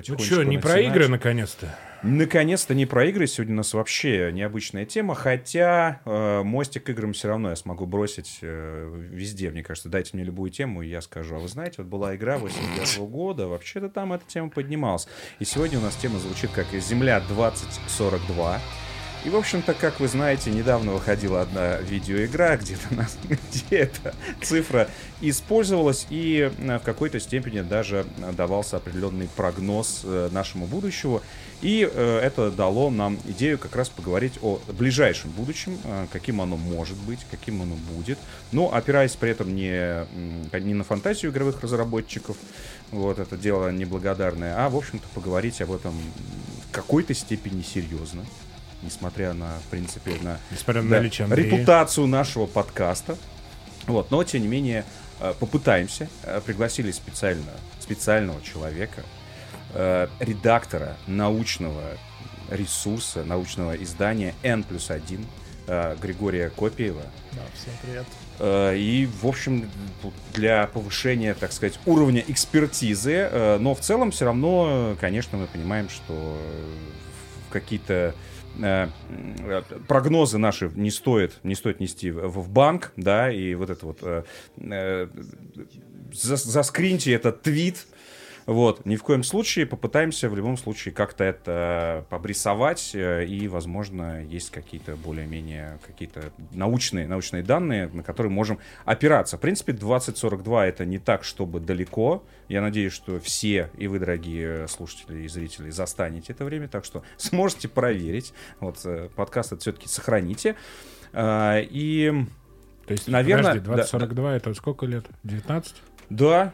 потихонечку что, не про начинать. игры наконец-то? Наконец-то не про игры. Сегодня у нас вообще необычная тема. Хотя э, мостик к играм все равно я смогу бросить э, везде. Мне кажется, дайте мне любую тему, и я скажу. А вы знаете, вот была игра 89 года. Вообще-то там эта тема поднималась. И сегодня у нас тема звучит как «Земля 2042». И, в общем-то, как вы знаете, недавно выходила одна видеоигра, где, где эта цифра использовалась, и э, в какой-то степени даже давался определенный прогноз э, нашему будущему. И э, это дало нам идею как раз поговорить о ближайшем будущем, каким оно может быть, каким оно будет. Но опираясь при этом не, не на фантазию игровых разработчиков, вот это дело неблагодарное, а, в общем-то, поговорить об этом в какой-то степени серьезно несмотря на, в принципе, на, Несмотря на да, наличие Андрея. репутацию нашего подкаста. Вот, но, тем не менее, э, попытаемся. Э, Пригласили специально, специального человека, э, редактора научного ресурса, научного издания N плюс 1, Григория Копиева. Да, всем привет. И, в общем, для повышения, так сказать, уровня экспертизы, но в целом все равно, конечно, мы понимаем, что в какие-то прогнозы наши не стоит, не стоит нести в, в банк, да, и вот это вот э, э, за- заскриньте этот твит, вот, ни в коем случае попытаемся в любом случае как-то это побрисовать, э, и, возможно, есть какие-то более-менее какие-то научные, научные данные, на которые можем опираться. В принципе, 2042 это не так, чтобы далеко. Я надеюсь, что все, и вы, дорогие слушатели и зрители, застанете это время, так что сможете проверить. Вот, э, подкаст это все-таки сохраните. И То есть, Наверное, подожди, да, 2042 это сколько лет? 19? да,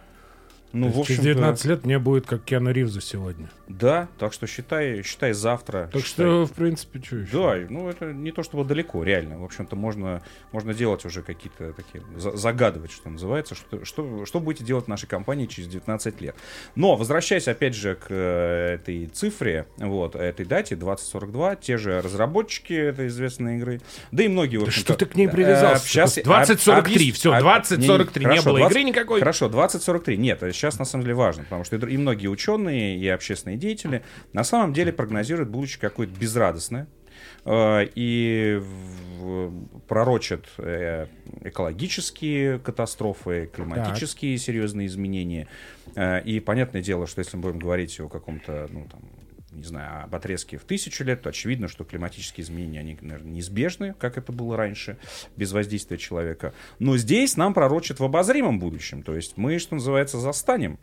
ну, в общем 19 лет мне будет как Киану Ривзу сегодня. да, так что считай, считай завтра. Так считай. что, в принципе, что еще? Да, ну это не то чтобы далеко, реально. В общем-то, можно, можно делать уже какие-то такие, за- загадывать, что называется, что, что, что будете делать в нашей компании через 19 лет. Но, возвращаясь опять же к э, этой цифре, вот, этой дате, 2042, те же разработчики этой известной игры, да и многие, в Да что ты к ней привязался? э, Сейчас... 2043, все, 2043, не было игры никакой. Хорошо, 2043. Нет, сейчас на самом деле важно, потому что и многие ученые, и общественные деятели на самом деле прогнозируют будущее какое-то безрадостное э, и пророчат э, экологические катастрофы, климатические серьезные изменения. Э, И понятное дело, что если мы будем говорить о каком-то, ну, там, не знаю, об отрезке в тысячу лет, то очевидно, что климатические изменения, они, наверное, неизбежны, как это было раньше, без воздействия человека. Но здесь нам пророчат в обозримом будущем. То есть мы, что называется, застанем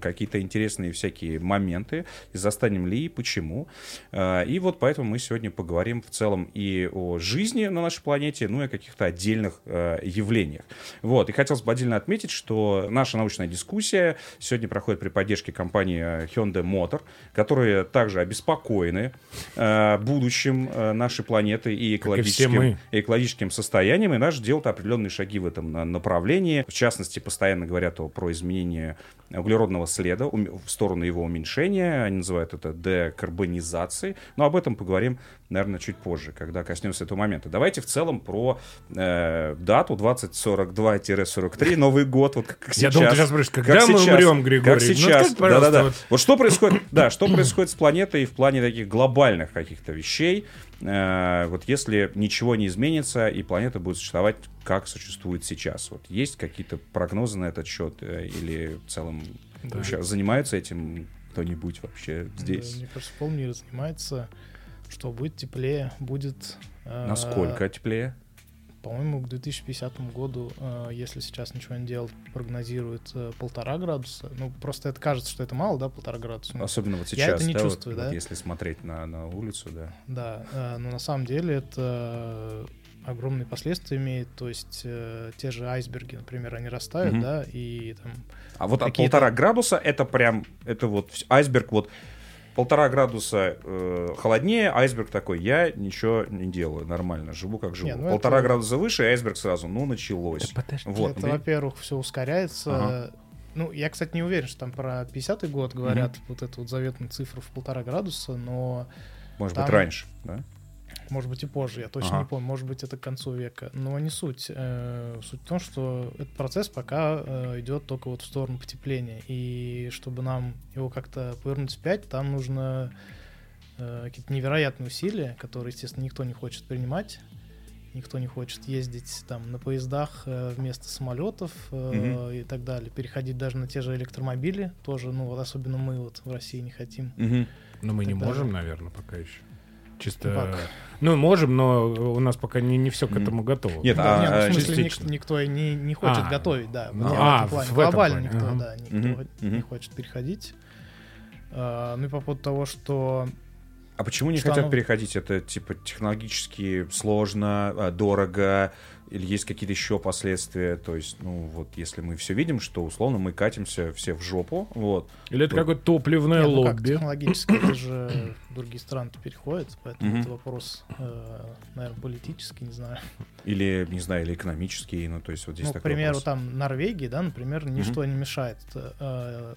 какие-то интересные всякие моменты, и застанем ли и почему. А, И вот поэтому мы сегодня поговорим в целом и о жизни на нашей планете, ну и о каких-то отдельных э, явлениях. Вот. И хотелось бы отдельно отметить, что наша научная дискуссия сегодня проходит при поддержке компании Hyundai Motor, которые также обеспокоены э, будущим э, нашей планеты и экологическим, и экологическим состоянием, и наш делают определенные шаги в этом на- направлении. В частности, постоянно говорят о, про изменение углеродного следа ум- в сторону его уменьшения. Они называют это декарбонизацией. Но об этом поговорим, наверное, чуть позже, когда коснемся этого момента. Давайте в целом про э, дату 2042-43, Новый год, вот как, как Я сейчас. думал, ты сейчас спросишь, когда Как мы сейчас, умрем, Григорий? Как Ну, сейчас. пожалуйста, Да-да-да. вот. Вот что происходит, да, что происходит с планетой в плане таких глобальных каких-то вещей, э, вот если ничего не изменится и планета будет существовать как существует сейчас. Вот есть какие-то прогнозы на этот счет э, или в целом Да. вообще занимается этим кто-нибудь вообще здесь? Да, Мне кажется, полмира занимается, что будет теплее, будет... э, Насколько теплее? По-моему, к 2050 году, э, если сейчас ничего не делать, прогнозирует э, полтора градуса. Ну, просто это кажется, что это мало, да, полтора градуса. Особенно вот я сейчас, это не да, вот- чувствую, вот да. если смотреть на, на улицу, да. Да, э, но на самом деле это огромные последствия имеет. То есть э, те же айсберги, например, они растают, Мгм. да, и там А вот от полтора градуса это прям, это вот айсберг вот полтора градуса э, холоднее, айсберг такой, я ничего не делаю, нормально, живу как живу. Не, ну полтора это- градуса выше, айсберг сразу, ну, началось. подожди. Вот, это, во-первых, все ускоряется. Ага. Ну, я, кстати, не уверен, что там про 50-й год говорят вот эту вот заветную цифру в полтора градуса, но может там- быть, раньше, да? Может быть и позже, я точно ага. не помню, может быть это к концу века, но не суть. Э, суть в том, что этот процесс пока э, идет только вот в сторону потепления, и чтобы нам его как-то повернуть вспять, там нужно э, какие-то невероятные усилия, которые, естественно, никто не хочет принимать, никто не хочет ездить там на поездах вместо самолетов угу. и так далее, переходить даже на те же электромобили, тоже, ну вот особенно мы вот в России не хотим. Угу. Но мы не далее. можем, наверное, пока еще. Чисто. Ну, ну, можем, но у нас пока не, не все к этому готово. Нет, да, а, нет, ну, в смысле, частично. никто не, не хочет а, готовить, да. Ну, а, в, плане. в Глобально плане. никто, ага. да, никто угу, не хочет переходить. А, ну и по поводу того, что а почему не что хотят оно... переходить? Это типа технологически сложно, а, дорого, или есть какие-то еще последствия? То есть, ну вот, если мы все видим, что условно мы катимся все в жопу, вот. Или это то... какое-то топливное Нет, лобби? Ну как, технологически это же другие страны переходят, поэтому это вопрос, э, наверное, политический, не знаю. Или, не знаю, или экономический, ну то есть вот здесь ну, такой к примеру, вопрос. там Норвегии, да, например, ничто не мешает Э,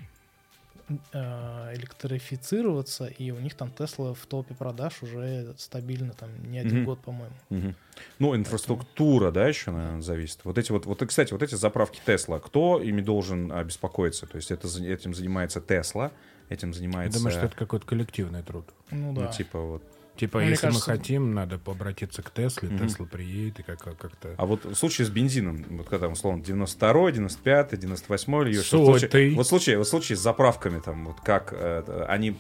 электрифицироваться, и у них там Тесла в топе продаж уже стабильно, там не один mm-hmm. год, по-моему. Mm-hmm. Ну, инфраструктура, Поэтому... да, еще, наверное, зависит. Вот эти вот, вот, кстати, вот эти заправки Тесла, кто ими должен беспокоиться? То есть это, этим занимается Тесла, этим занимается... Я думаю, что это какой-то коллективный труд. Ну, да. Ну, типа вот Типа, ну, если кажется... мы хотим, надо обратиться к Тесле, mm-hmm. Тесла приедет и как- как-то... А вот в случае с бензином, вот когда, там, условно, 92-й, 95-й, 98-й или еще вот, случае, вот, случае с заправками, там, вот как э, они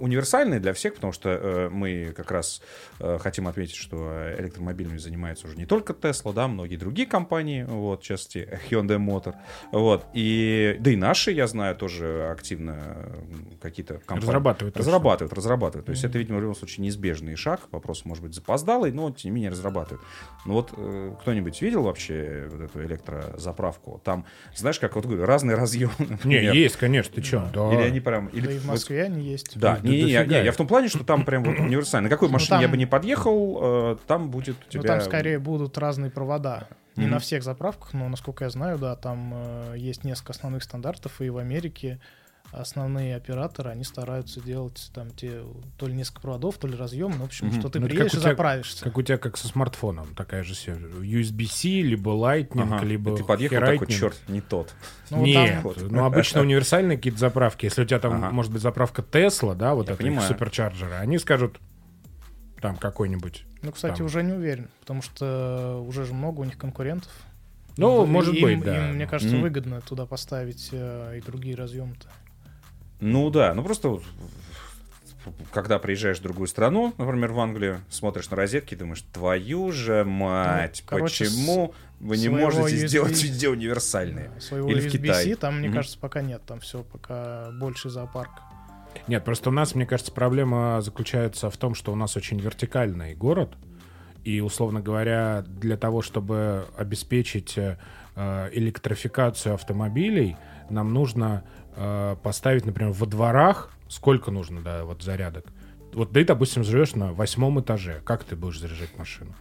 универсальные для всех, потому что э, мы как раз э, хотим отметить, что электромобилями занимается уже не только Tesla, да, многие другие компании, вот, в частности, Hyundai Motor, вот, и, да и наши, я знаю, тоже активно какие-то компании... Разрабатывают. Разрабатывают, разрабатывают. То есть mm-hmm. это, видимо, в любом случае неизбежно неизбежный шаг. Вопрос, может быть, запоздалый, но тем не менее разрабатывают. Ну вот э, кто-нибудь видел вообще вот эту электрозаправку? Там, знаешь, как вот говорю, разные разъемы. Не, есть, конечно, ты что? Да. Или они прям... Или, да и в Москве вот, они есть. Да, не, не, не, не, я в том плане, что там прям вот универсально. На какой ну, машине я бы не подъехал, э, там будет у тебя... Ну там скорее будут разные провода. Не mm-hmm. на всех заправках, но, насколько я знаю, да, там э, есть несколько основных стандартов, и в Америке основные операторы, они стараются делать там те, то ли несколько проводов, то ли разъем, ну, в общем, mm-hmm. что ты ну, приедешь и тебя, заправишься. Как у тебя, как со смартфоном, такая же все. USB-C, либо Lightning, ага. либо и Ты подъехал Lightning. такой, черт, не тот. Ну, Нет, там... ну обычно универсальные какие-то заправки. Если у тебя там, ага. может быть, заправка Tesla, да, вот это суперчарджера, они скажут, там какой-нибудь. Ну, кстати, там. уже не уверен, потому что уже же много у них конкурентов. Ну, может им, быть, да. Им, мне кажется, mm. выгодно туда поставить э, и другие разъемы-то. Ну да, ну просто когда приезжаешь в другую страну, например, в Англию, смотришь на розетки и думаешь, твою же мать, ну, короче, почему вы не можете USB... сделать везде универсальные? Своего Или в Китае? там, мне mm-hmm. кажется, пока нет, там все пока больше зоопарк. Нет, просто у нас, мне кажется, проблема заключается в том, что у нас очень вертикальный город, и, условно говоря, для того, чтобы обеспечить э, электрификацию автомобилей, нам нужно э, поставить, например, во дворах, сколько нужно, да, вот зарядок. Вот ты, допустим, живешь на восьмом этаже. Как ты будешь заряжать машину?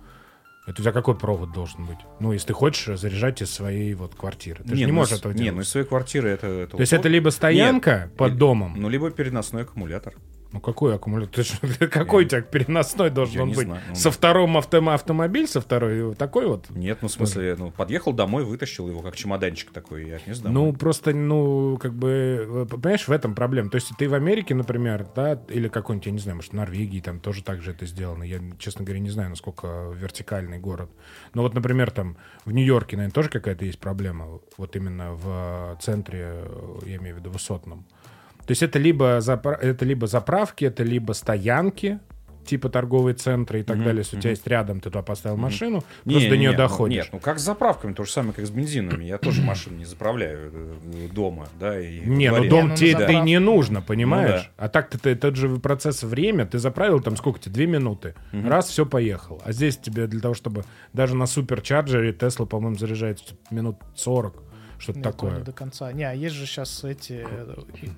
Это у тебя какой провод должен быть? Ну, если ты хочешь заряжать из своей вот квартиры. Ты не, же не ну, можешь этого делать. Не, ну из своей квартиры это... это То есть это либо стоянка Нет, под домом? Ну, либо переносной аккумулятор. Ну какой аккумулятор? Какой у тебя переносной должен быть? Знаю. Ну, со вторым авто автомобиль, со второй такой вот? Нет, ну в смысле, ну подъехал домой, вытащил его как чемоданчик такой я не знаю. Ну просто, ну как бы, понимаешь, в этом проблема. То есть ты в Америке, например, да, или какой-нибудь, я не знаю, может, в Норвегии там тоже так же это сделано. Я, честно говоря, не знаю, насколько вертикальный город. Но вот, например, там в Нью-Йорке, наверное, тоже какая-то есть проблема. Вот именно в центре, я имею в виду высотном. То есть это либо, запра... это либо заправки, это либо стоянки, типа торговые центры и так mm-hmm. далее. Если mm-hmm. у тебя есть рядом, ты туда поставил mm-hmm. машину, не, просто не, до нее не, доходишь. Нет, ну как с заправками, то же самое, как с бензинами. Я тоже машину не заправляю э, дома, да, и Не, ну дом тебе это и не нужно, понимаешь? Ну, да. А так ты тот же процесс время, ты заправил там сколько тебе, две минуты, mm-hmm. раз, все, поехал. А здесь тебе для того, чтобы даже на суперчарджере Тесла, по-моему, заряжается минут 40 что-то такое. Не до конца. Не, а есть же сейчас эти...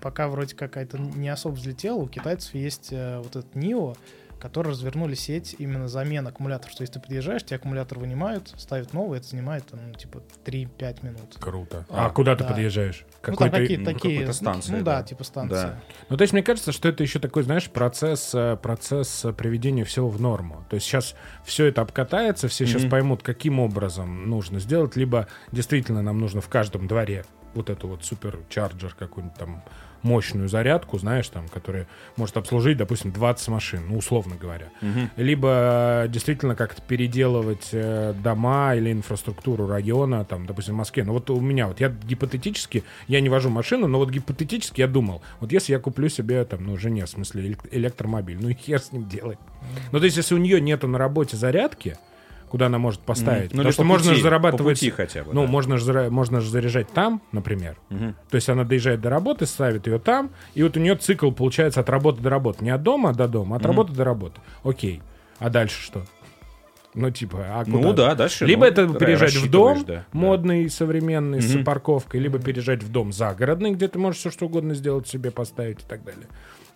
Пока вроде какая-то не особо взлетела, у китайцев есть э, вот этот NIO, которые развернули сеть именно замен аккумуляторов. Что если ты приезжаешь, тебе аккумулятор вынимают, ставят новый, это занимает там, ну, типа 3-5 минут. Круто. А, а куда да. ты подъезжаешь? Ну, там какие, ну, такие, станции. Ну, да, да, типа станции. Да. Ну, то есть мне кажется, что это еще такой, знаешь, процесс, э, процесс приведения всего в норму. То есть сейчас все это обкатается, все mm-hmm. сейчас поймут, каким образом нужно сделать, либо действительно нам нужно в каждом дворе вот эту вот суперчарджер какой-нибудь там мощную зарядку, знаешь, там, которая может обслужить, допустим, 20 машин, ну, условно говоря. Угу. Либо действительно как-то переделывать э, дома или инфраструктуру района, там, допустим, в Москве. Ну, вот у меня, вот я гипотетически, я не вожу машину, но вот гипотетически я думал, вот если я куплю себе, там, ну, жене, в смысле, электромобиль, ну, и хер с ним делать. Ну, то есть, если у нее нету на работе зарядки, куда она может поставить. Mm. Ну, Потому что по можно же зарабатывать... По пути хотя бы, Ну, да. можно же, можно же заряжать там, например. Mm-hmm. То есть она доезжает до работы, ставит ее там, и вот у нее цикл получается от работы до работы. Не от дома до дома, а от mm-hmm. работы до работы. Окей. А дальше что? Ну, типа, а куда? Ну, да, дальше. Либо ну, это переезжать в дом да, модный, да. современный, mm-hmm. с парковкой, либо переезжать в дом загородный, где ты можешь все что угодно сделать себе, поставить и так далее.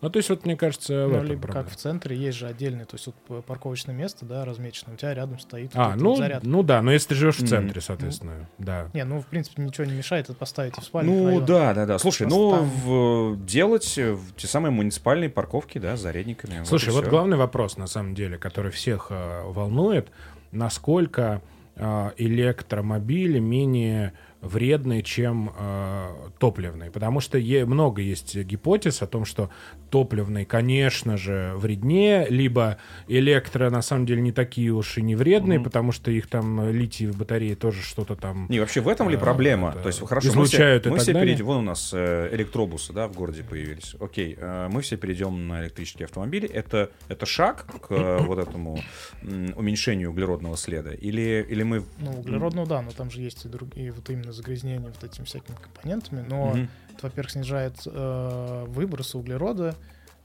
Ну, то есть, вот, мне кажется, ну, либо проблема. как в центре есть же отдельное, то есть, вот парковочное место, да, размечено, у тебя рядом стоит а, ну, вот ну да, но если ты живешь в центре, соответственно, mm. да. Не, ну, в принципе, ничего не мешает это поставить и в спальне. Ну, район. да, да, да. Слушай, Просто ну, там... в, делать э, те самые муниципальные парковки, да, с зарядниками. Слушай, вот, вот главный вопрос, на самом деле, который всех э, волнует, насколько э, электромобили менее вредные, чем э, топливные. Потому что е- много есть гипотез о том, что топливные, конечно же, вреднее, либо электро на самом деле не такие уж и не вредные, mm-hmm. потому что их там литий в батарее тоже что-то там... Не, вообще в этом ли э, проблема? Это, То есть, хорошо, излучают мы все, мы все перейдем, вон у нас э, электробусы, да, в городе появились. Окей, э, мы все перейдем на электрические автомобили. Это, это шаг к э, вот этому э, уменьшению углеродного следа? Или, или мы... Ну, углеродного, да, но там же есть и другие, вот именно загрязнение вот этими всякими компонентами, но mm-hmm. это, во-первых, снижает э, выбросы углерода,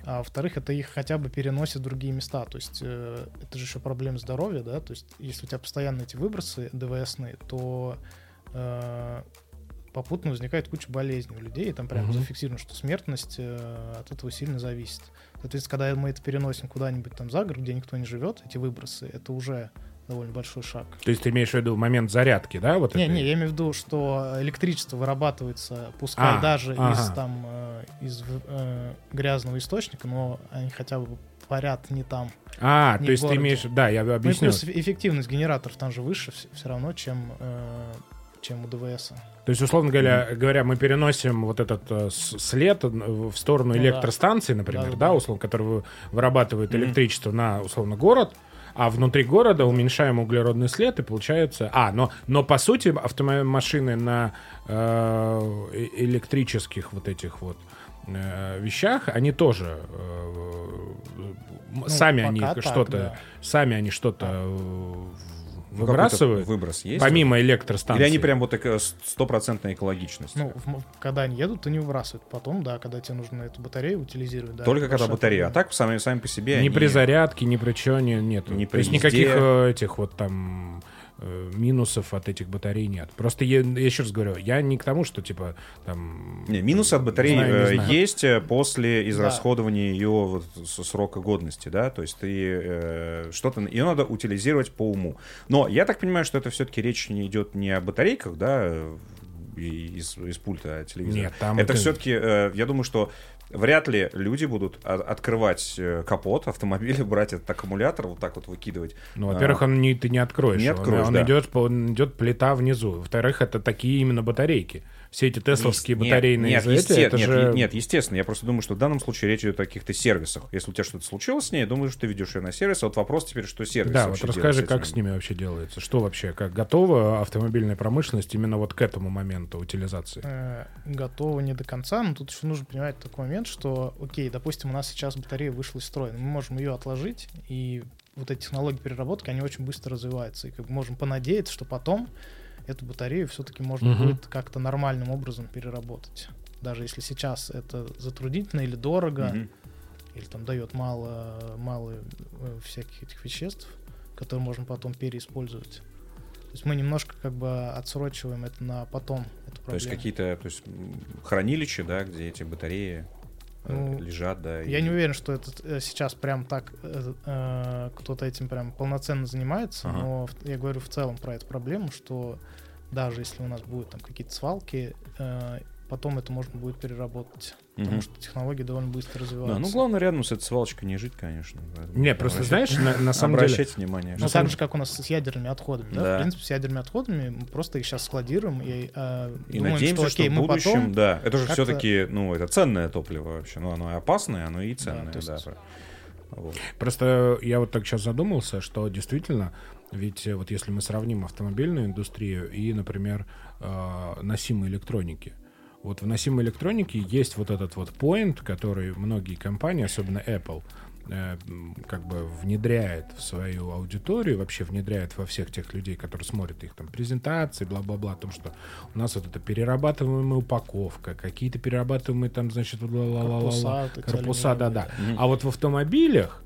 а во-вторых, это их хотя бы переносит в другие места. То есть э, это же еще проблема здоровья, да. То есть если у тебя постоянно эти выбросы ДВСные, то э, попутно возникает куча болезней у людей, и там прямо mm-hmm. зафиксировано, что смертность э, от этого сильно зависит. Соответственно, когда мы это переносим куда-нибудь там за город, где никто не живет, эти выбросы, это уже довольно большой шаг. То есть ты имеешь в виду момент зарядки, да? Вот не, это? не, я имею в виду, что электричество вырабатывается, пускай а, даже ага. из там э, из э, грязного источника, но они хотя бы парят не там. А, не то есть ты имеешь, да, я объясню. Ну, плюс эффективность генераторов там же выше все, все равно, чем э, чем у ДВС. То есть, условно говоря, mm. говоря, мы переносим вот этот э, след в сторону ну, электростанции, например, да, да, да, условно, который вырабатывает mm. электричество на, условно, город, а внутри города уменьшаем углеродный след, и получается... А, но, но по сути автомашины на э, э, электрических вот этих вот э, вещах, они тоже э, ну, сами они что-то, да. сами они что-то а выбрасывают. Выброс есть? Помимо электростанции. Или они прям вот такая стопроцентная экологичность? Ну, в, когда они едут, то не выбрасывают. Потом, да, когда тебе нужно эту батарею утилизировать. Да, Только когда батарея. А так сами, сами по себе Ни они... при зарядке, ни при чё не. Ни при То есть никаких э, этих вот там Э, минусов от этих батарей нет. Просто я, я еще раз говорю, я не к тому, что типа там... Не, минусы от батареи знаю, э, знаю. есть э, после израсходования да. ее вот, срока годности, да, то есть ты э, что-то, ее надо утилизировать по уму. Но я так понимаю, что это все-таки речь не идет не о батарейках, да, из, из пульта телевизора. Нет, там это, это... все-таки, э, я думаю, что вряд ли люди будут открывать э, капот автомобиля, брать этот аккумулятор, вот так вот выкидывать. Ну, во-первых, он не, ты не откроешь. Не откроешь, он, да. он идет, он идет плита внизу. Во-вторых, это такие именно батарейки все эти тесловские нет, батарейные нет, эти, это нет, же... нет, естественно. Я просто думаю, что в данном случае речь идет о каких-то сервисах. Если у тебя что-то случилось с ней, я думаю, что ты ведешь ее на сервис. А вот вопрос теперь, что сервис Да, вот расскажи, как с ними вообще делается. Что вообще, как готова автомобильная промышленность именно вот к этому моменту утилизации? Э, готова не до конца, но тут еще нужно понимать такой момент, что, окей, допустим, у нас сейчас батарея вышла из строя, мы можем ее отложить, и вот эти технологии переработки, они очень быстро развиваются. И как бы можем понадеяться, что потом эту батарею все-таки можно угу. будет как-то нормальным образом переработать. Даже если сейчас это затруднительно или дорого, угу. или там дает мало, мало э, всяких этих веществ, которые можно потом переиспользовать. То есть мы немножко как бы отсрочиваем это на потом. Эту то есть какие-то то есть, хранилища, да, где эти батареи ну, лежат, да. Я и... не уверен, что это э, сейчас прям так э, э, кто-то этим прям полноценно занимается, ага. но я говорю в целом про эту проблему, что даже если у нас будут там какие-то свалки, э, потом это можно будет переработать. Угу. Потому что технологии довольно быстро развиваются. Да, ну главное рядом с этой свалочкой не жить, конечно. Не, просто знаешь, на, на самом деле... Обращать внимание. Ну, так же, как у нас с ядерными отходами. Да? да? В принципе, с ядерными отходами мы просто их сейчас складируем и, э, и думаем, надеемся, что, окей, что в будущем, потом да, это же все-таки, ну, это ценное топливо вообще. Ну, оно и опасное, оно и ценное, да. да. Вот. Просто я вот так сейчас задумался, что действительно, ведь э, вот если мы сравним автомобильную индустрию и, например, э, носимые электроники, вот в носимой электронике есть вот этот вот point, который многие компании, особенно Apple, э, как бы внедряет в свою аудиторию, вообще внедряет во всех тех людей, которые смотрят их там презентации, бла-бла-бла, о том, что у нас вот это перерабатываемая упаковка, какие-то перерабатываемые там, значит, корпуса, корпуса да-да. Mm-hmm. А вот в автомобилях,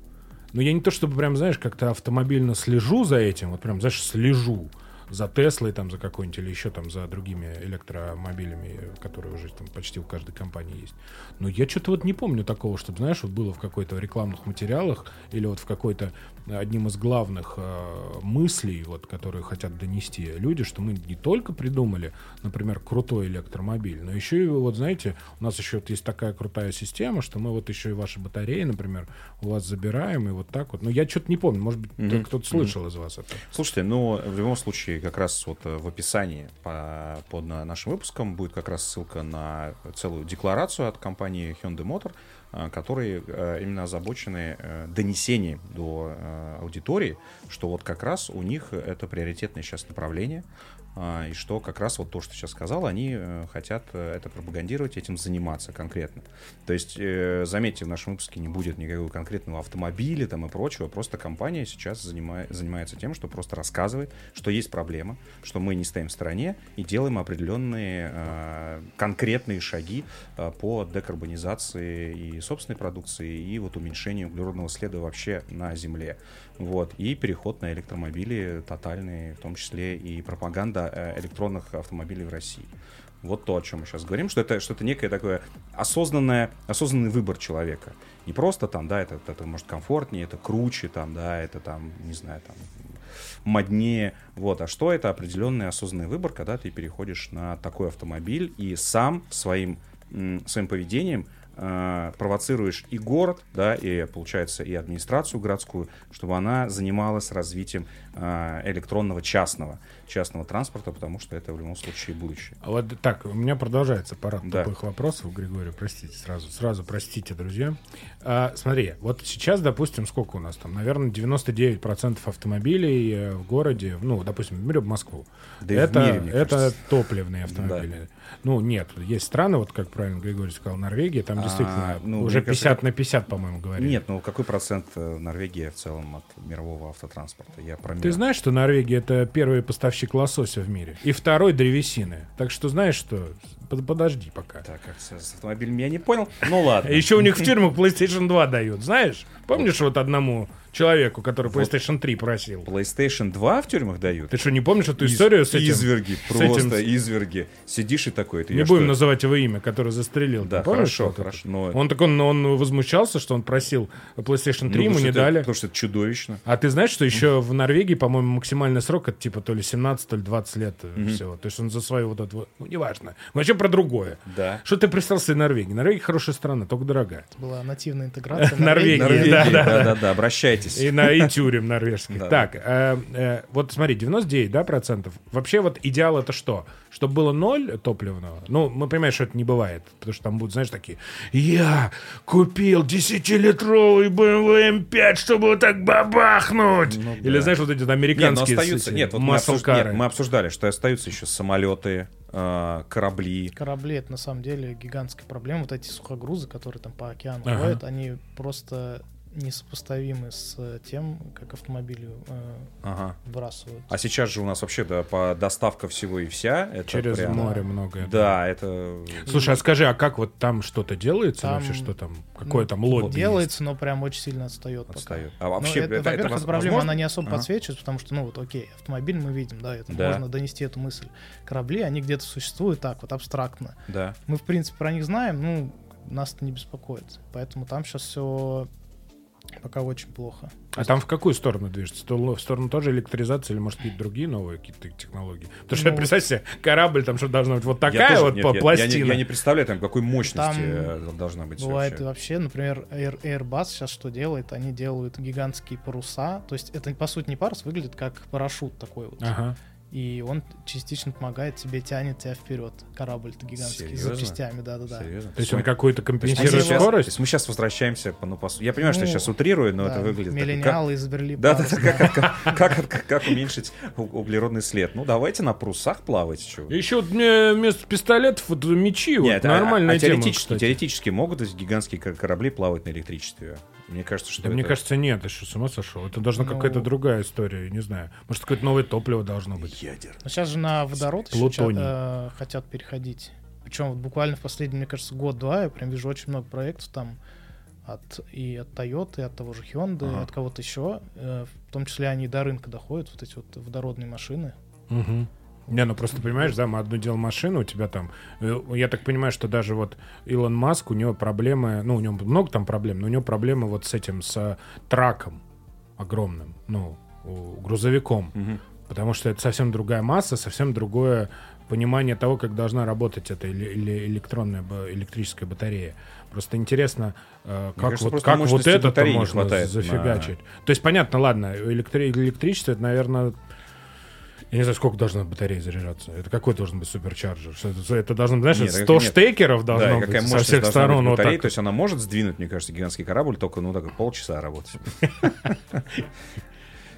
ну я не то чтобы прям, знаешь, как-то автомобильно слежу за этим, вот прям, знаешь, слежу, за Теслой, там, за какой-нибудь, или еще там за другими электромобилями, которые уже там почти у каждой компании есть. Но я что-то вот не помню такого, чтобы, знаешь, вот было в какой-то рекламных материалах или вот в какой-то одним из главных э, мыслей, вот, которые хотят донести люди, что мы не только придумали, например, крутой электромобиль, но еще и, вот знаете, у нас еще вот есть такая крутая система, что мы вот еще и ваши батареи, например, у вас забираем, и вот так вот. Но я что-то не помню, может быть, mm-hmm. кто-то слышал mm-hmm. из вас это. Слушайте, ну, в любом случае, как раз вот э, в описании по, под нашим выпуском. Будет как раз ссылка на целую декларацию от компании Hyundai Motor, Э, которые э, именно озабочены донесением до аудитории, что вот как раз у них это приоритетное сейчас направление, и что как раз вот то, что сейчас сказал, они э, хотят э, это пропагандировать, этим заниматься конкретно. То есть, э, заметьте, в нашем выпуске не будет никакого конкретного автомобиля там и прочего, просто компания сейчас занимает, занимается тем, что просто рассказывает, что есть проблема, что мы не стоим в стороне и делаем определенные конкретные шаги по декарбонизации и собственной продукции, и вот уменьшению углеродного следа вообще на Земле. Вот. И переход на электромобили тотальный, в том числе и пропаганда э, электронных автомобилей в России. Вот то, о чем мы сейчас говорим, что это, что это некое такое осознанное, осознанный выбор человека. Не просто там, да, это, это может комфортнее, это круче, там, да, это там, не знаю, там, моднее, вот, а что это определенный осознанный выбор, когда ты переходишь на такой автомобиль и сам своим, своим поведением э, провоцируешь и город, да, и, получается, и администрацию городскую, чтобы она занималась развитием электронного частного, частного транспорта, потому что это в любом случае будущее. А вот так, у меня продолжается парад да. тупых вопросов, Григорий, простите, сразу, сразу простите, друзья. А, смотри, вот сейчас, допустим, сколько у нас там? Наверное, 99% автомобилей э, в городе, ну, допустим, берем Москву. Да это, мире, это кажется. топливные автомобили. Да. Ну, нет, есть страны, вот как правильно Григорий сказал, Норвегия, там а, действительно ну, уже 50 кажется, на 50, по-моему, говорили. Нет, ну какой процент э, Норвегия в целом от мирового автотранспорта? Я про Ты знаешь, что Норвегия это первый поставщик лосося в мире и второй древесины. Так что знаешь что, подожди пока. Так, как с автомобилем я не понял. Ну ладно. Еще у них в тюрьмах PlayStation 2 дают, знаешь? Помнишь вот одному человеку, который вот PlayStation 3 просил. PlayStation 2 в тюрьмах дают? Ты что, не помнишь эту историю Из, с этим? Изверги, просто этим... изверги. Сидишь и такой. Это не будем что? называть его имя, который застрелил. Да, помнишь, хорошо, хорошо. Но... Он так он, он возмущался, что он просил PlayStation 3, ну, ему не это, дали. Потому что это чудовищно. А ты знаешь, что еще в Норвегии, по-моему, максимальный срок это типа то ли 17, то ли 20 лет mm-hmm. всего. То есть он за свою вот эту... Ну, неважно. Вообще про другое. Да. Что ты представил себе Норвегии? Норвегия хорошая страна, только дорогая. Это была нативная интеграция. Норвегия, да, да, да, обращайтесь. И на тюрем норвежских. Так, э, э, вот смотри, 99, да, процентов. Вообще вот идеал это что? Чтобы было ноль топливного? Ну, мы понимаем, что это не бывает, потому что там будут, знаешь, такие, я купил 10-литровый BMW M5, чтобы вот так бабахнуть. Ну, Или, знаешь, вот эти американские нет, остаются, нет, вот мы, обсуж... нет, мы обсуждали, что остаются еще самолеты, э, корабли. Корабли это на самом деле гигантская проблема. Вот эти сухогрузы, которые там по океану ага. бывают, они просто несопоставимы с тем, как автомобили э, ага. выбрасывают. А сейчас же у нас вообще да, по доставка всего и вся. Это Через прям... море многое. Да, да, это... Слушай, а скажи, а как вот там что-то делается там... вообще? Что там? Какое ну, там лобби Делается, есть? но прям очень сильно отстает. Отстает. Пока. А вообще это, это, во-первых, эта проблема, она не особо ага. подсвечивается, потому что, ну вот, окей, автомобиль мы видим, да, это да. можно донести эту мысль. Корабли, они где-то существуют так вот абстрактно. Да. Мы, в принципе, про них знаем, ну, нас это не беспокоит. Поэтому там сейчас все пока очень плохо. А там в какую сторону движется? В сторону тоже электризации или, может, какие-то другие новые какие-то технологии? Потому что, ну, представь себе, корабль, там что должна быть вот такая тоже, вот нет, пластина. Я, я, я не представляю, там какой мощности там э, должна быть. Бывает вообще. вообще, например, Air, Airbus сейчас что делает? Они делают гигантские паруса. То есть это, по сути, не парус, выглядит как парашют такой вот. Ага и он частично помогает тебе, тянет тебя вперед. Корабль-то гигантский Серьезно? с запчастями, да-да-да. То есть он какой-то компенсирует скорость? То есть мы сейчас возвращаемся, по, ну, по, я понимаю, ну, что я сейчас утрирую, но да, это выглядит... Миллениалы как... изобрели Да, да, как, как, как, как, как уменьшить углеродный след? Ну, давайте на прусах плавать. Что? Еще вот мне вместо пистолетов вот мечи, Нет, вот, нормальная а, а тема, теоретически, теоретически могут эти гигантские корабли плавать на электричестве. Мне кажется, что да это... мне кажется, нет, ты что, с ума сошел? Это должна ну... какая-то другая история, не знаю. Может, какое-то новое топливо должно быть. Ядер. Но сейчас же на водород еще э, хотят переходить. Причем вот буквально в последний, мне кажется, год-два я прям вижу очень много проектов там от, и от Toyota, и от того же Hyundai, ага. и от кого-то еще. Э, в том числе они до рынка доходят, вот эти вот водородные машины. Угу. Не, ну просто понимаешь, да, мы одно дело машина, у тебя там, э, я так понимаю, что даже вот Илон Маск, у него проблемы, ну, у него много там проблем, но у него проблемы вот с этим, с траком огромным, ну, грузовиком, угу. потому что это совсем другая масса, совсем другое понимание того, как должна работать эта или электронная электрическая батарея. Просто интересно, э, как кажется, вот, как вот это можно зафигачить. На... То есть, понятно, ладно, электри- электричество, это, наверное, я не знаю, сколько должна батарея заряжаться. Это какой должен быть суперчарджер? Это, это должно быть, знаешь, нет, 100 нет. штекеров должно да, быть какая со всех сторон. Быть батареи, вот то есть она может сдвинуть, мне кажется, гигантский корабль, только, ну, так полчаса работать.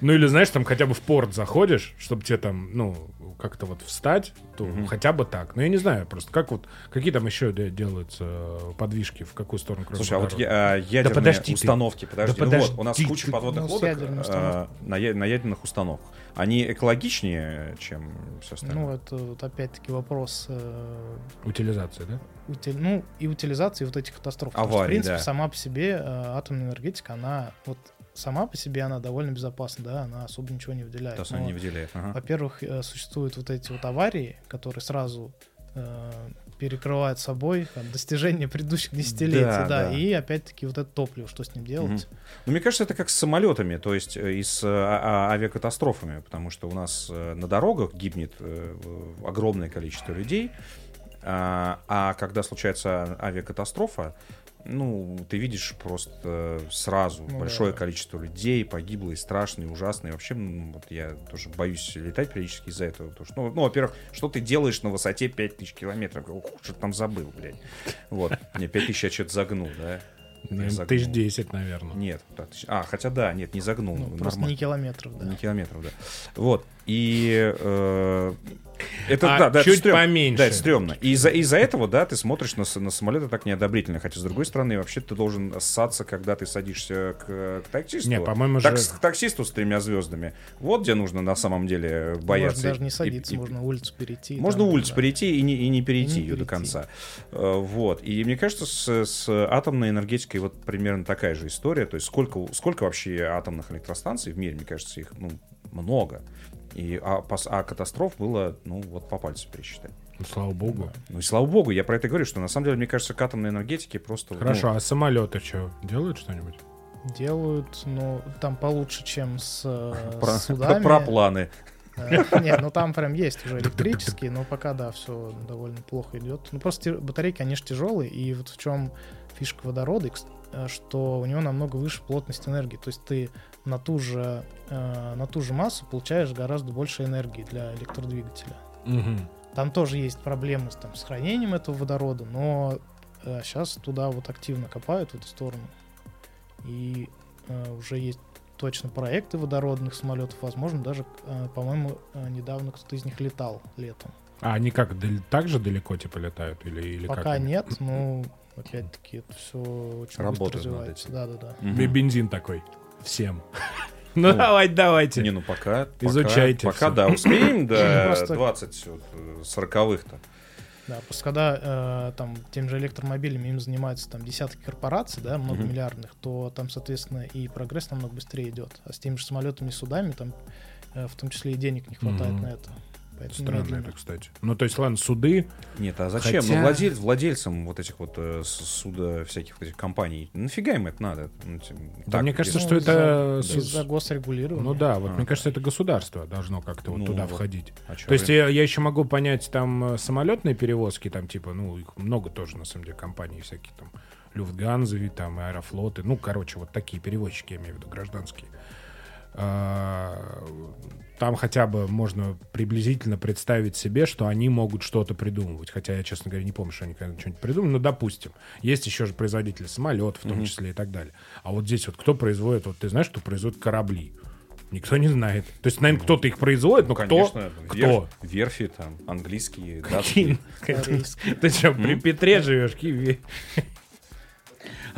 Ну или, знаешь, там хотя бы в порт заходишь, чтобы тебе там, ну, как-то вот встать, то угу. хотя бы так. Но я не знаю, просто как вот, какие там еще делаются э, подвижки, в какую сторону кроме Слушай, а вот я, ядерные да подожди установки, ты. подожди, да ну подожди, вот, у нас куча подводных ну, лодок а, на, на ядерных установках. Они экологичнее, чем все остальное? Ну, это вот опять-таки вопрос... Э, утилизации, да? Утиль, ну, и утилизации вот этих катастроф. Аварий, что, в принципе, да. сама по себе э, атомная энергетика, она вот сама по себе она довольно безопасна, да, она особо ничего не выделяет. То, Но, не выделяет. Ага. Во-первых, э, существуют вот эти вот аварии, которые сразу э, перекрывают собой там, достижения предыдущих десятилетий, да, да, да. и опять-таки вот это топливо, что с ним делать. Угу. Ну, мне кажется, это как с самолетами, то есть э, и с а, а, авиакатастрофами, потому что у нас на дорогах гибнет огромное количество людей, а, а когда случается авиакатастрофа, ну, ты видишь просто сразу ну, большое да. количество людей погибло, и страшно, и ужасно. И вообще, ну, вот я тоже боюсь летать периодически из-за этого. Потому что, ну, ну, во-первых, что ты делаешь на высоте 5000 километров? Ух, что там забыл, блядь. Вот, мне 5000 я что-то загнул, да? Тысяч десять, наверное. Нет. А, хотя да, нет, не загнул. Ну, просто не километров, да. Не километров, да. Вот. И э, это, а да, да, чуть это поменьше. Да, это стрёмно. И из-за из этого, да, ты смотришь на, на самолеты так неодобрительно. Хотя, с другой стороны, вообще ты должен ссаться, когда ты садишься к, к таксисту. Не, по-моему, так, же... К таксисту с тремя звездами. Вот где нужно на самом деле бояться. Можно даже не садиться, и, можно улицу перейти. Можно там, улицу да. перейти и не, и не перейти и не ее перейти. до конца. Э, вот. И мне кажется, с, с атомной энергетикой вот примерно такая же история. То есть сколько, сколько вообще атомных электростанций в мире, мне кажется, их ну, много. И, а, а катастроф было, ну, вот по пальцу пересчитать. Ну, слава богу. Да. Ну и слава богу, я про это говорю, что на самом деле, мне кажется, к атомной энергетике просто... Хорошо, ну... а самолеты что, делают что-нибудь? Делают, ну, там получше, чем с, э, про, судами. Про планы. Э, нет, ну там прям есть уже электрические, но пока, да, все довольно плохо идет. Ну просто батарейки, они же тяжелые, и вот в чем фишка водорода, э, что у него намного выше плотность энергии. То есть ты на ту же, э, на ту же массу получаешь гораздо больше энергии для электродвигателя. Угу. Там тоже есть проблемы с, там, с хранением этого водорода, но э, сейчас туда вот активно копают в эту сторону. И э, уже есть точно проекты водородных самолетов. Возможно, даже, э, по-моему, э, недавно кто-то из них летал летом. А они как, так же далеко типа летают? Или, или Пока как нет, но опять-таки это все очень Работает быстро развивается. Да, да, да. Угу. Бензин такой всем. Ну, давайте, давайте. Не, ну пока. Изучайте. Пока, да, успеем до 20 40-х-то. Да, просто когда э, там тем же электромобилями им занимаются там десятки корпораций, да, многомиллиардных, mm-hmm. то там, соответственно, и прогресс намного быстрее идет. А с теми же самолетами и судами там э, в том числе и денег не хватает mm-hmm. на это. Поэтому Странно это, кстати. Ну, то есть, ладно, суды. Нет, а зачем? Хотя- Ну, владель, владельцам вот этих вот э, суда всяких вот этих компаний, нафига им это надо? Ну, типа, Да, так, мне кажется, что это... Из-за, су- из-за госрегулирования. Ну да, вот А. мне кажется, это государство должно как-то вот Ну, туда вот. входить. А То есть я, я еще могу понять там э, самолетные перевозки, там типа, ну, их много тоже, на самом деле, компаний всякие там. Люфтганзы, там, аэрофлоты. Ну, короче, вот такие перевозчики, я имею в виду, гражданские. А, Там хотя бы можно приблизительно представить себе, что они могут что-то придумывать. Хотя я, честно говоря, не помню, что они когда что-нибудь придумали. Но, допустим, есть еще же производители самолетов, в том числе и так далее. А вот здесь вот кто производит, вот ты знаешь, кто производит корабли? Никто не знает. То есть, наверное, кто-то их производит, но Ну, конечно, кто? верфь- Кто? верфи там, английские, датские. Ты что, при Петре живешь?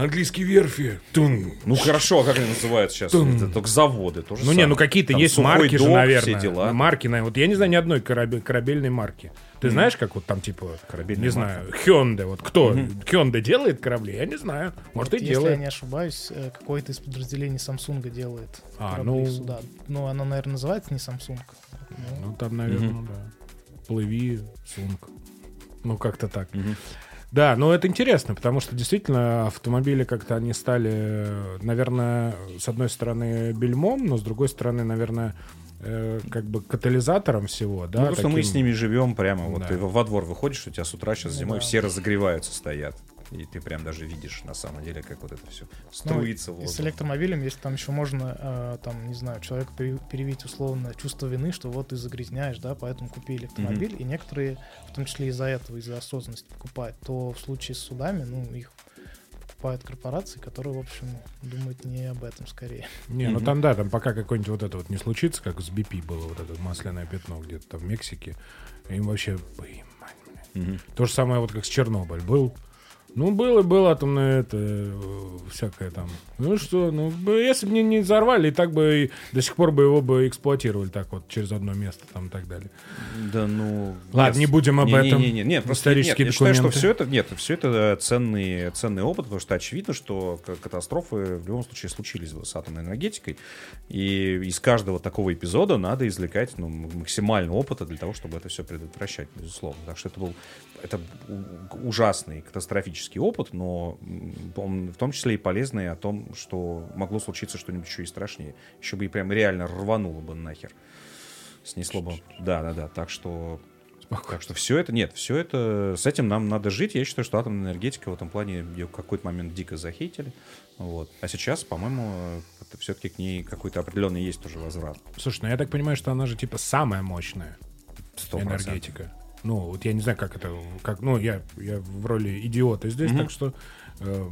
Английские верфи. Тун. Ну хорошо, а как они называются сейчас? Это только заводы. То же Ну не, самое. ну какие-то Там есть марки же, док, наверное. Все дела. Марки, наверное. Вот я не знаю ни одной корабе- корабельной марки. Ты знаешь, как вот там типа, Корабельная не знаю, Hyundai, вот кто? Hyundai делает корабли? Я не знаю. Может, и Если я делает. не ошибаюсь, э, какое-то из подразделений Samsung делает А, корабли ну- суда. Ну, оно, наверное, называется не Samsung. Ну, Ну, там, наверное, ну да. Плыви, сумка. Ну, как-то так. Мгм. Да, но это интересно, потому что действительно автомобили как-то они стали, э, наверное, с одной стороны бельмом, но с другой стороны, наверное, э, как бы катализатором всего, да. Ну, просто мы таким- с ними живем прямо. Вот Да. ты во двор выходишь, у тебя с утра сейчас Ну зимой да. все разогреваются, стоят. И ты прям даже видишь, на самом деле, как вот это все струится Ну, и воздух. с электромобилем, если там еще можно, э, там, не знаю, человеку пере- перевить условно чувство вины, что вот ты загрязняешь, да, поэтому купи электромобиль, и некоторые, в том числе из-за этого, из-за осознанности покупают, то в случае с судами, ну, их покупают корпорации, которые, в общем, думают не об этом скорее. Не, ну там да, там пока какое-нибудь вот это вот не случится, как с BP было вот это масляное пятно где-то там в Мексике, им вообще... блин. Мгм. То же самое вот как с Чернобыль. Был ну, было было атомное это, э, всякое там. Ну что, ну, если бы не, взорвали, и так бы и до сих пор бы его бы эксплуатировали так вот через одно место там и так далее. Да, ну... Ладно, не будем об Не, этом. Не, не, не, просто Исторические нет, я считаю, что все это, нет, все это ценный, ценный опыт, потому что очевидно, что катастрофы в любом случае случились с атомной энергетикой, и из каждого такого эпизода надо извлекать ну, максимально опыта для того, чтобы это все предотвращать, безусловно. Так что это был это ужасный, катастрофический опыт, но он в том числе и полезный о том, что могло случиться что-нибудь еще и страшнее. Еще бы и прям реально рвануло бы нахер. Снесло бы. Да, да, да. Так что так что все это, нет, все это, с этим нам надо жить. Я считаю, что атомная энергетика в этом плане ее в какой-то момент дико захейтили. Вот. А сейчас, по-моему, все-таки к ней какой-то определенный есть тоже возврат. Слушай, ну я так понимаю, что она же типа самая мощная Сто процентов. энергетика. Ну, вот я не знаю, как это, как, ну, я, я в роли идиота здесь, Мгм. так что э,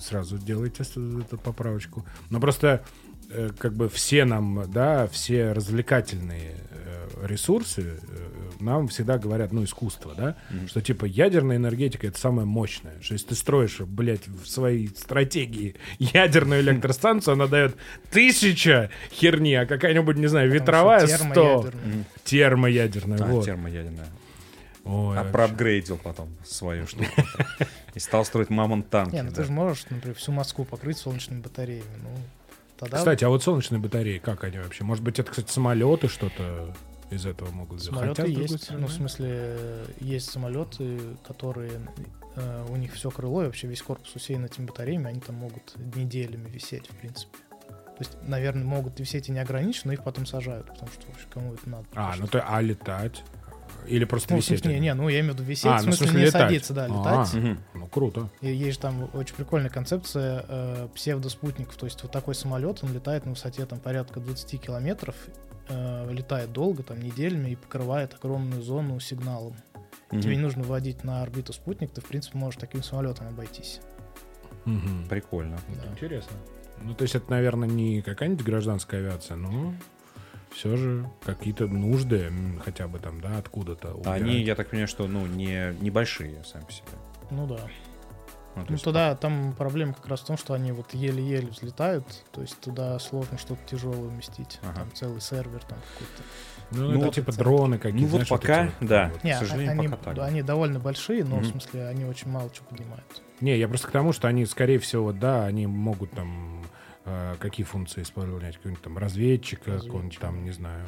сразу делайте эту поправочку. Но просто э, как бы все нам, да, все развлекательные э, ресурсы э, нам всегда говорят, ну, искусство, да, Мгм. что типа ядерная энергетика это самое мощное. Что если ты строишь, блядь, в своей стратегии ядерную электростанцию, она дает тысяча херни, а какая-нибудь, не знаю, ветровая 100. термоядерная. Термоядерная, А, вот. термоядерная. Ой, А проапгрейдил потом свою штуку. И стал строить мамонт танки. Не, ну ты же можешь, например, всю Москву покрыть солнечными батареями. Ну, тогда Кстати, а вот солнечные батареи, как они вообще? Может быть, это, кстати, самолеты что-то из этого могут самолеты Хотя, есть. Ну, в смысле, есть самолеты, которые э, у них все крыло и вообще весь корпус усеян этими батареями, они там могут неделями висеть, в принципе. То есть, наверное, могут висеть и неограниченно, но их потом сажают, потому что вообще кому это надо. А, ну то, а летать? Или просто Ну, висеть? не, не, ну я имею в виду висеть, А, в ну, в смысле, смысле не летать. садиться, да, А. летать. Мгм. Ну, круто. И есть же там очень прикольная концепция э, псевдоспутников. То есть вот такой самолет, он летает на высоте там порядка 20 километров, э, летает долго, там неделями и покрывает огромную зону сигналом. Мгм. Тебе не нужно вводить на орбиту спутник, ты в принципе можешь таким самолетом обойтись. Мгм. Прикольно. Да. Интересно. Ну, то есть это, наверное, не какая-нибудь гражданская авиация, но все же какие-то нужды, хотя бы там, да, откуда-то. А Они, убирать. я так понимаю, что ну, не небольшие сами по себе. Ну да. Ну, то Ну есть тогда там проблема как раз в том, что они вот еле-еле взлетают, то есть туда сложно что-то тяжелое уместить. Ага. Там целый сервер там какой-то. Ну, ну, это вот типа дроны какие-то. Ну, вот знаешь, пока, эти вот, да. вот. Не, К сожалению, они, пока так, они довольно большие, но Мгм. в смысле они очень мало чего поднимают. Не, я просто к тому, что они, скорее всего, да, они могут там какие функции исполнять? Какой-нибудь там разведчика, Разведчик. какого-нибудь там, не знаю,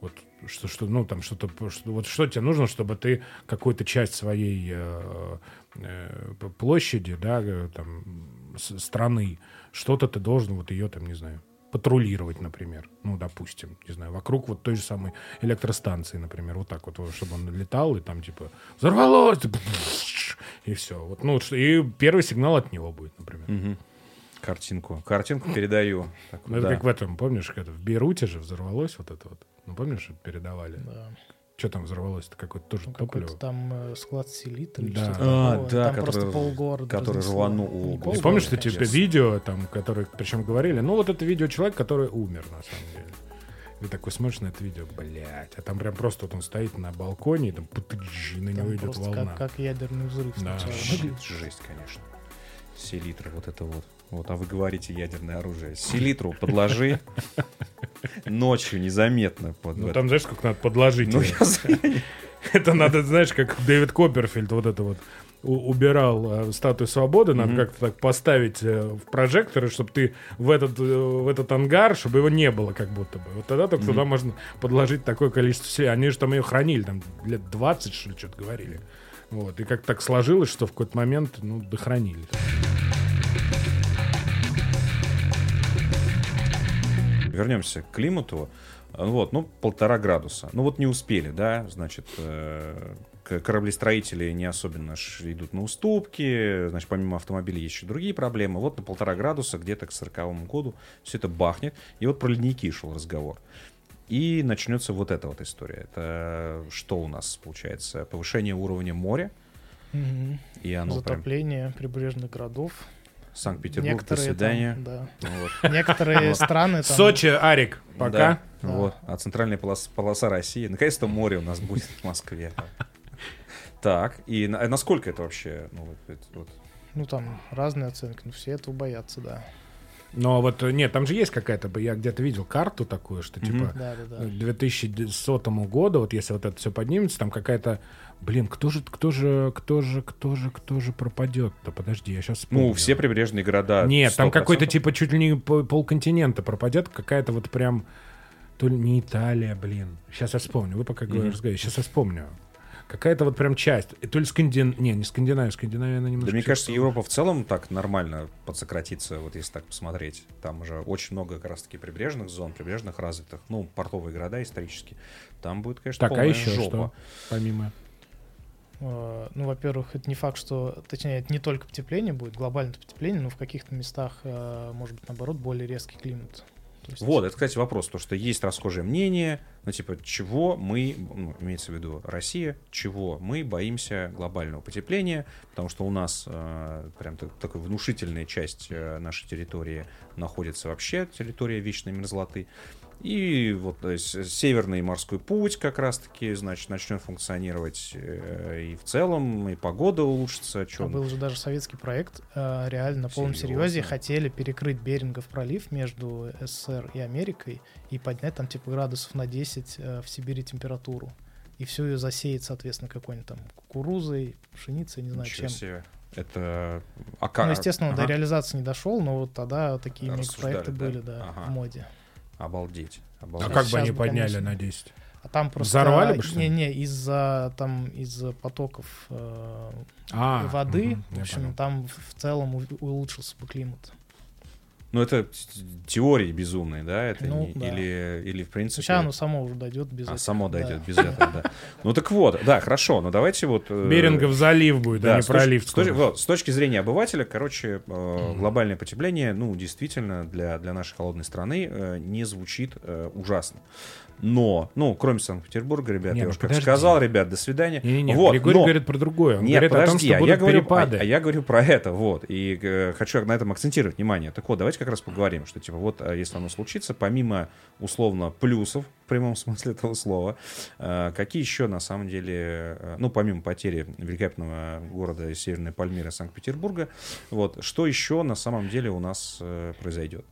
Вот что, что ну там что-то, что, вот что тебе нужно, чтобы ты какую-то часть своей э, э, площади, да, э, там страны, что-то ты должен вот ее там, не знаю, патрулировать, например. Ну, допустим, не знаю, вокруг вот той же самой электростанции, например, вот так вот, чтобы он летал и там типа взорвалось, и все. Вот, ну, и первый сигнал от него будет, например. Угу. Картинку. Картинку передаю. Так, ну, это да. как в этом, помнишь, это в Бейруте же взорвалось вот это вот. Ну, помнишь, передавали? Да. Что там взорвалось-то? Какое-то тоже ну, топливо. Какой-то там э, склад селитра да. что-то А, такого. да, там который, просто полгорода Который рванул. Ты помнишь, что типа видео, там, которые, причем говорили, ну вот это видео человека, который умер, на самом деле. И такой смотришь на это видео, блядь, а там прям просто вот он стоит на балконе, и там, и на него идет волна. Как, как ядерный взрыв да. сначала. Жесть, конечно. Селитра, вот это вот. Вот, а вы говорите ядерное оружие. Селитру подложи. Ночью незаметно. Под ну, там, знаешь, как надо подложить. Ну, Это надо, знаешь, как Дэвид Копперфильд вот это вот убирал э, статую свободы, надо mm-hmm. как-то так поставить э, в прожекторы, чтобы ты в этот, э, в этот ангар, чтобы его не было как будто бы. Вот тогда только mm-hmm. туда можно подложить такое количество всей. Они же там ее хранили, там лет 20, что ли, что-то говорили. Вот. И как так сложилось, что в какой-то момент, ну, дохранили. Вернемся к климату. Вот, ну, полтора градуса. Ну, вот не успели, да, значит, э, кораблестроители не особенно идут на уступки, значит, помимо автомобилей есть еще другие проблемы. Вот на полтора градуса где-то к сороковому году все это бахнет. И вот про ледники шел разговор. И начнется вот эта вот история. Это что у нас получается? Повышение уровня моря. Угу. И оно Затопление прям... прибрежных городов. Санкт-Петербург, Некоторые до свидания. Там, да. Вот. Некоторые страны там... Сочи, Арик, пока. Да. Да. Вот. А центральная полоса, полоса России. Наконец-то море у нас будет в Москве. Так, и насколько это вообще? Ну, вот, вот. ну там разные оценки, но все этого боятся, да. Но вот нет, там же есть какая-то, я где-то видел карту такую, что типа да, да, да. 2100 году, вот если вот это все поднимется, там какая-то Блин, кто же, кто же, кто же, кто же, кто же пропадет? Да подожди, я сейчас вспомню. Ну, все прибрежные города. Нет, 100%. там какой-то типа чуть ли не полконтинента пропадет, какая-то вот прям то ли не Италия, блин. Сейчас я вспомню. Вы пока говорите, mm-hmm. сейчас я вспомню. Какая-то вот прям часть. И то ли Скандин... Не, не Скандинавия, Скандинавия, она немножко... Да мне кажется, Европа в целом так нормально подсократится, вот если так посмотреть. Там уже очень много как раз-таки прибрежных зон, прибрежных развитых, ну, портовые города исторически. Там будет, конечно, так, а еще жопа. Что, помимо Э, ну, во-первых, это не факт, что, точнее, это не только потепление будет, глобальное потепление, но в каких-то местах, э, может быть, наоборот, более резкий климат. Есть... Вот, это, кстати, вопрос, то, что есть расхожее мнение, ну, типа, чего мы, ну, имеется в виду Россия, чего мы боимся глобального потепления, потому что у нас э, прям так, такая внушительная часть э, нашей территории находится вообще территория вечной мерзлоты. И вот то есть, Северный морской путь как раз-таки, значит, начнет функционировать. Э, и в целом, и погода улучшится. А был же даже советский проект, э, реально на полном серьезе хотели перекрыть Берингов пролив между СССР и Америкой и поднять там типа градусов на 10 э, в Сибири температуру. И все ее засеять, соответственно, какой-нибудь там кукурузой, пшеницей, не знаю Ничего чем. Себе. Это... А как? Ну, естественно, ага. до реализации не дошел, но вот тогда такие проекты да? были, да, ага. в моде. Обалдеть. Обалдеть. А как бы они подняли конечно. на 10? А там просто... Взорвали бы, что Не, не, из-за там из потоков э, а, воды, угу, в общем, там в целом улучшился бы климат. Ну, это теории безумные, да? Это ну, не, да. Или, или в принципе... Сейчас оно само уже дойдет без а, этого. само дойдет да. без этого, да. Ну так вот, да, хорошо, но давайте вот... Э, Берингов залив будет, да, а не пролив. С, вот, с точки зрения обывателя, короче, э, глобальное потепление, ну, действительно, для, для нашей холодной страны э, не звучит ужасно. Но, ну, кроме Санкт-Петербурга, ребят, не, я ну, уже как сказал, ребят, до свидания. Не, не, вот, Григорий но... говорит про другое. Он Нет, подожди, о том, что а я, говорю, а, а я говорю про это, вот. И э, хочу на этом акцентировать внимание. Так вот, давайте как раз поговорим, что, типа, вот, а если оно случится, помимо, условно, плюсов, в прямом смысле этого слова, э, какие еще, на самом деле, э, ну, помимо потери великолепного города Северной Пальмиры Санкт-Петербурга, вот, что еще на самом деле у нас э, произойдет?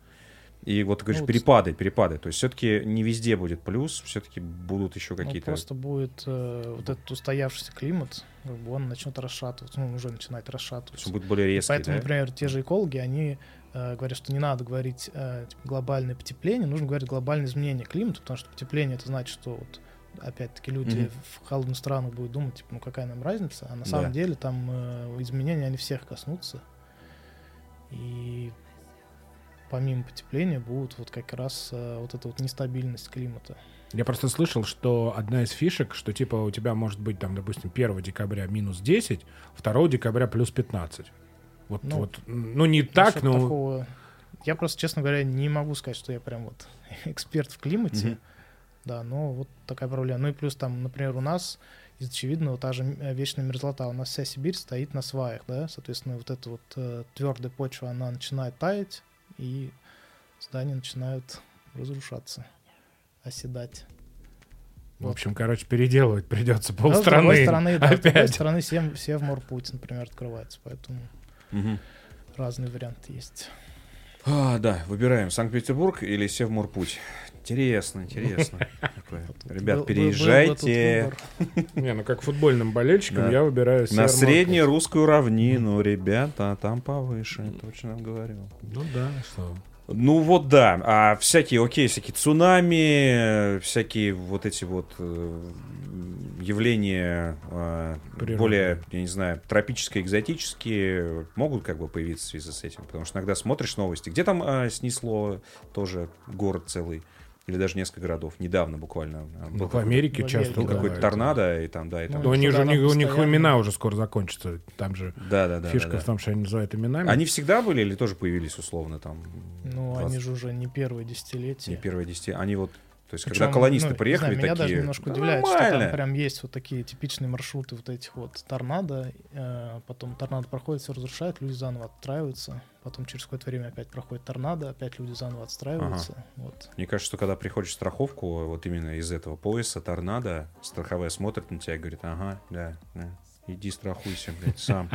И вот ты говоришь, ну, перепады, перепады. То есть все-таки не везде будет плюс, все-таки будут еще ну, какие-то... Ну, просто будет э, вот этот устоявшийся климат, он начнет расшатываться, ну, уже начинает расшатываться. Он будет более резкий, Поэтому, да? например, те же экологи, они э, говорят, что не надо говорить э, типа, глобальное потепление, нужно говорить глобальное изменение климата, потому что потепление это значит, что вот опять-таки люди mm-hmm. в холодных странах будут думать, типа, ну какая нам разница, а на да. самом деле там э, изменения они всех коснутся. И помимо потепления будут вот как раз э, вот эта вот нестабильность климата. Я просто слышал, что одна из фишек, что типа у тебя может быть там, допустим, 1 декабря минус 10, 2 декабря плюс 15. Вот, ну, вот, ну не так, но... Такого... Я просто, честно говоря, не могу сказать, что я прям вот эксперт в климате. Mm-hmm. Да, но вот такая проблема. Ну и плюс там, например, у нас из очевидного та же э, вечная мерзлота. У нас вся Сибирь стоит на сваях, да, соответственно, вот эта вот э, твердая почва, она начинает таять, и здания начинают разрушаться, оседать. В общем, короче, переделывать придется полстраны. Да, с другой стороны, да, опять. с другой стороны, все, все в морпуть, например, открывается, поэтому угу. разные варианты есть. А, да, выбираем Санкт-Петербург или Севморпуть. Интересно, интересно. Ребят, переезжайте. Не, ну как футбольным болельщиком я выбираю На среднерусскую равнину, ребята, там повыше, точно говорю. Ну да, что ну вот да, а всякие, окей, всякие цунами, всякие вот эти вот э, явления э, более, я не знаю, тропические, экзотические могут как бы появиться в связи с этим, потому что иногда смотришь новости, где там э, снесло тоже город целый, или даже несколько городов. Недавно буквально. А, был в Америке часто был какой-то торнадо, и там, да, и там. Ну, они же, у, них, у них имена уже скоро закончатся. Там же да, да, да, фишка да, да. в том, что они называют именами. Они всегда были или тоже появились условно там? Ну, 20... они же уже не первое десятилетие. Не первое десятилетие. Они вот то есть, Причем, когда колонисты ну, приехали, знаю, меня такие... даже немножко удивляет, Нормально. что там прям есть вот такие типичные маршруты вот этих вот торнадо. Э, потом торнадо проходит, все разрушает, люди заново отстраиваются. Потом через какое-то время опять проходит торнадо, опять люди заново отстраиваются. Ага. Вот. Мне кажется, что когда приходишь в страховку, вот именно из этого пояса торнадо, страховая смотрит на тебя и говорит, ага, да, да иди страхуйся, блядь, сам,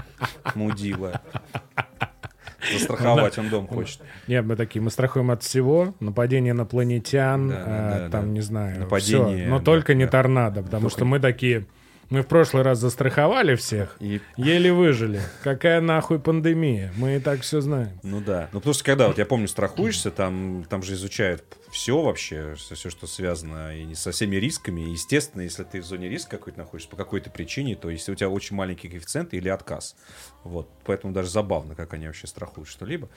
мудила. Застраховать он дом хочет. Нет, мы такие, мы страхуем от всего, нападение инопланетян, да, там, не знаю, нападение, но только не торнадо, потому что мы такие, мы в прошлый раз застраховали всех, и... еле выжили. Какая нахуй пандемия? Мы и так все знаем. Ну да. Ну потому что когда, вот я помню, страхуешься, там, там же изучают все вообще, все, что связано и со всеми рисками. И, естественно, если ты в зоне риска какой-то находишься по какой-то причине, то если у тебя очень маленький коэффициент или отказ. Вот. Поэтому даже забавно, как они вообще страхуют что-либо.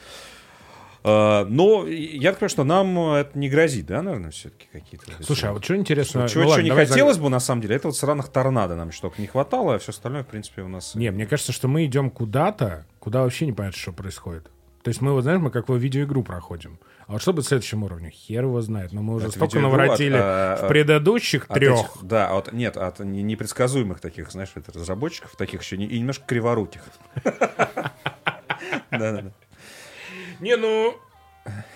А, но я понимаю, что нам это не грозит, да, наверное, все-таки какие-то. Слушай, а вот что интересно... Чего, ну, чего не хотелось за... бы, на самом деле, это вот сраных торнадо нам что-то не хватало, а все остальное, в принципе, у нас... Не, мне кажется, что мы идем куда-то, куда вообще не понятно, что происходит. То есть мы, вот, знаешь, мы как в видеоигру проходим. А вот что будет в следующем уровне? Хер его знает. Но мы уже это столько наворотили от, а, в предыдущих от трех. Этих, да, от, нет, от непредсказуемых таких, знаешь, разработчиков, таких еще и немножко криворуких. Да-да-да. Не, ну,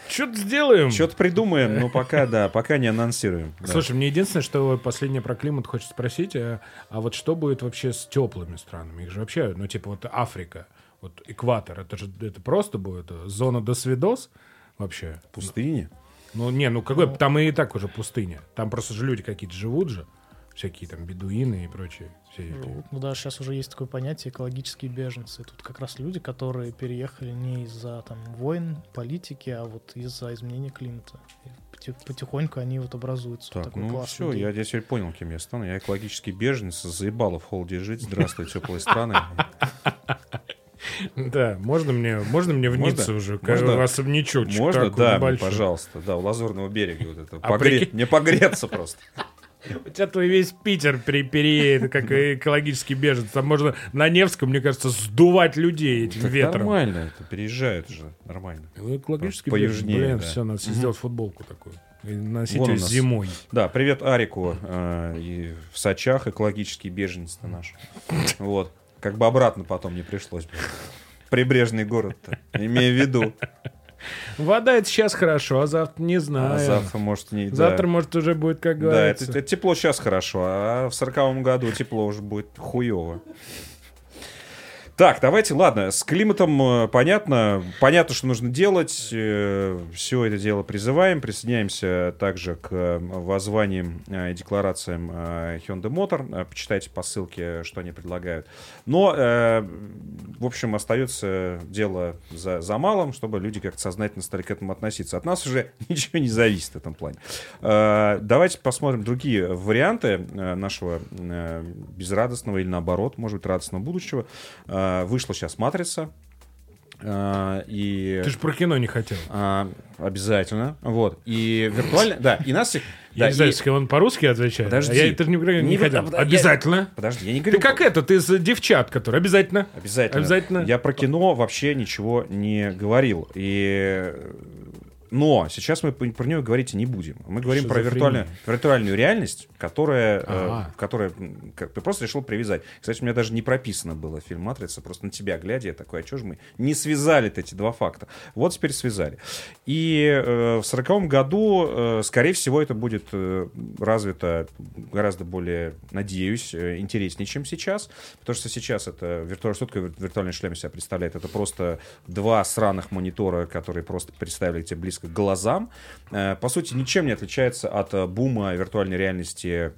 что-то сделаем. Что-то придумаем, но пока, да, пока не анонсируем. Слушай, мне единственное, что последнее про климат хочется спросить, а, а вот что будет вообще с теплыми странами? Их же вообще, ну, типа вот Африка, вот экватор, это же это просто будет зона до свидос вообще. Пустыни? Ну, не, ну какой, ну, там и так уже пустыня. Там просто же люди какие-то живут же всякие там бедуины и прочие. Все ну, ну да, сейчас уже есть такое понятие экологические беженцы. Тут как раз люди, которые переехали не из-за там войн, политики, а вот из-за изменения климата. И потихоньку они вот образуются. Так, такой ну все, я, я теперь понял, кем я стану. Я экологический беженец, заебало в холоде жить. Здравствуй, теплые страны. Да, можно мне, можно мне в Ниццу уже, можно, в особнячок. Можно, да, пожалуйста, да, у Лазурного берега вот это. А. Мне погреться просто. У тебя твой весь Питер при, переедет, как экологический беженец. Там можно на Невском, мне кажется, сдувать людей этим так ветром. нормально, это переезжают уже, нормально. Ну, экологический беженец, блин, да. все, надо угу. сделать футболку такую. И носить ее зимой. Да, привет Арику. Э, и в Сочах экологический беженец-то наш. Вот. Как бы обратно потом не пришлось бы. Прибрежный город-то, имея в виду. Вода это сейчас хорошо, а завтра не знаю. А завтра может не. Завтра да. может уже будет, как говорится. Да, это, это тепло сейчас хорошо, а в сороковом году тепло уже будет хуево. Так, давайте, ладно, с климатом э, понятно. Понятно, что нужно делать. Э, Все это дело призываем. Присоединяемся также к э, воззваниям и декларациям Hyundai Motor. Почитайте по ссылке, что они предлагают. Но, в общем, остается дело за, за малым, чтобы люди как-то сознательно стали к этому относиться. От нас уже ничего не зависит в этом плане. Давайте посмотрим другие варианты нашего безрадостного или наоборот, может быть, радостного будущего. Э, Вышла сейчас «Матрица». э, И... Ты же про кино не хотел. А, обязательно. Вот. И виртуально... Да, и нас... Я не знаю, он по-русски отвечает. Подожди. А я это не, не, Не, хотел. я- Обязательно. Подожди, я не Ты говорю... как этот из девчат, который обязательно. Обязательно. Обязательно. Я про кино вообще ничего не говорил. И... Но сейчас мы про нее говорить не будем. Мы говорим про виртуальную, виртуальную реальность, которая, э, Ага. которая м, как, ты просто решил привязать. Кстати, у меня даже не прописано было фильм «Матрица», просто на тебя глядя, я такой, а что же мы не связали эти два факта? Вот теперь связали. И э, в сороковом году, э, скорее всего, это будет э, развито гораздо более, надеюсь, э, интереснее, чем сейчас. Потому что сейчас это виртуальная, что такое виртуальная шлем себя представляет? Это просто два сраных монитора, которые просто представили тебе близко к глазам. Э, По сути, ничем не отличается от э, бума виртуальной реальности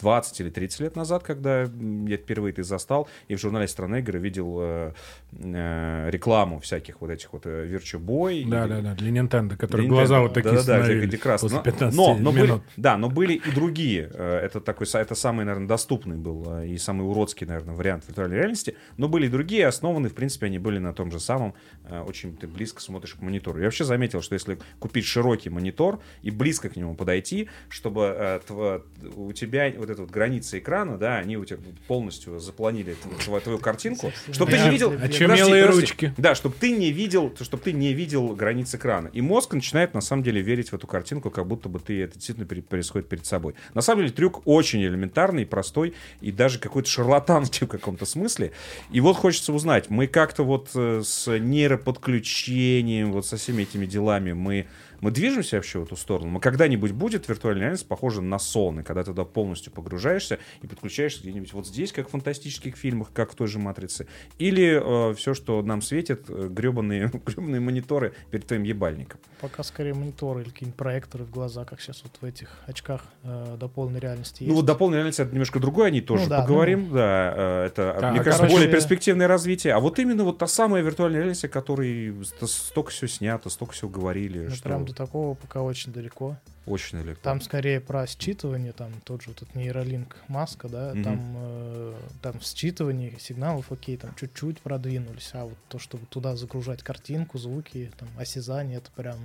20 или 30 лет назад, когда я впервые это застал, и в журнале «Страна игры» видел э, рекламу всяких вот этих вот э, Virtua Boy. Да, и- да, да, для Nintendo, которые для глаза Nintendo. вот такие Да-да-да, становились где прекрасно. после Но- 15 но, но были, минут. да, но были и другие. Э, Это такой, это самый, наверное, доступный был э, и самый уродский, наверное, вариант виртуальной реальности. Но были и другие, основаны, в принципе, они были на том же самом. э, Очень ты близко смотришь к монитору. Я вообще заметил, что если купить широкий монитор и близко к нему подойти, чтобы э, у тебя вот эта вот граница экрана, да, они у тебя полностью запланили твою, твою картинку, чтобы ты не Да, видел... чё Подожди, мелые подожди. ручки? Да, чтобы ты не видел, чтобы ты не видел границ экрана. И мозг начинает на самом деле верить в эту картинку, как будто бы ты это действительно происходит перед собой. На самом деле трюк очень элементарный, простой и даже какой-то шарлатанский в каком-то смысле. И вот хочется узнать, мы как-то вот э, с нейроподключением, вот со всеми этими делами, мы мы движемся вообще в эту сторону? Мы когда-нибудь будет виртуальная реальность похожа на сон, и когда ты туда полностью погружаешься и подключаешься где-нибудь вот здесь, как в фантастических фильмах, как в той же «Матрице», или все, что нам светит, э, гребаные, гребаные мониторы перед твоим ебальником? Пока скорее мониторы или какие-нибудь проекторы в глаза, как сейчас вот в этих очках э, до полной реальности Ну вот есть. дополненная реальность это немножко другое, о ней тоже да, поговорим. Да, э, это, Так, мне кажется, короче- более перспективное развитие. А вот именно вот та самая виртуальная реальность, о которой ст- столько всего снято, столько всего говорили, Ну, что прям до такого пока очень далеко. очень далеко. Там скорее про считывание, там тот же вот этот нейролинк маска, да, Мгм. там, э, там в считывании сигналов, окей, там чуть-чуть продвинулись, а вот то, чтобы туда загружать картинку, звуки, там, осязание, это прям,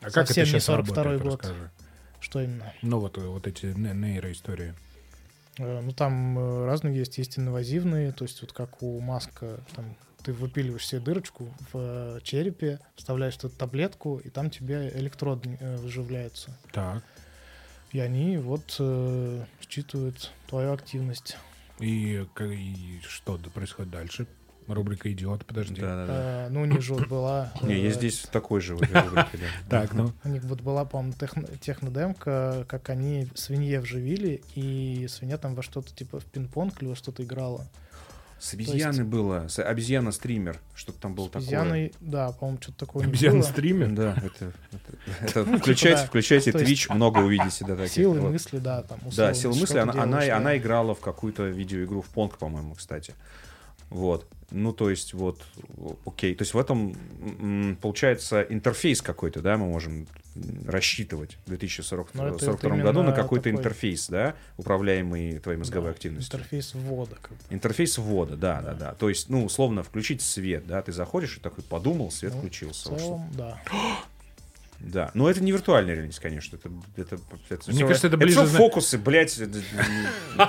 А как совсем это не сейчас 42-й работает, год. расскажи. что именно? Ну вот, вот эти не- нейроистории. Э, Ну, там э, разные есть, есть инвазивные, то есть вот как у Маска, там, ты выпиливаешь себе дырочку в э, черепе, вставляешь туда таблетку, и там тебе электроды э, вживляются. Так. И они вот э, считывают твою активность. И, и что да, происходит дальше? Рубрика «Идиот», подожди. Да-да-да. Э, ну, у них же вот была... Не, э, есть здесь такой же в этой рубрике, да. Так, ну. У них вот была, по-моему, техно- технодемка, как они свинье вживили, и свинья там во что-то типа в пинг-понг или во что-то играла. С обезьяны было, с обезьяна-стример, что-то там было С такое. обезьяной, да, по-моему, что-то такое не Обезьян было. стример? Да, это, это- это Ну, включайте, типа, включайте есть- Twitch, много увидите, да, таких. Силы вот. мысли, да, там Да, сила мысли, она, она, играла в какую-то видеоигру в Понг, по-моему, кстати. Вот. Ну, то есть, вот, окей. То есть в этом, получается, интерфейс какой-то, да, мы можем рассчитывать в Но это- 2042 это году на какой-то такой- интерфейс, да, управляемый твоей мозговой Да, активностью. Интерфейс ввода. Как бы. Интерфейс ввода, да, да, да. То есть, ну, условно, включить свет, да, ты заходишь и такой подумал, свет Ну, В включился. вошло. целом, да. Да, но это не виртуальная реальность, конечно. Это, это, это Мне всё- кажется, это ближе всё зна- фокусы, блядь, э, э,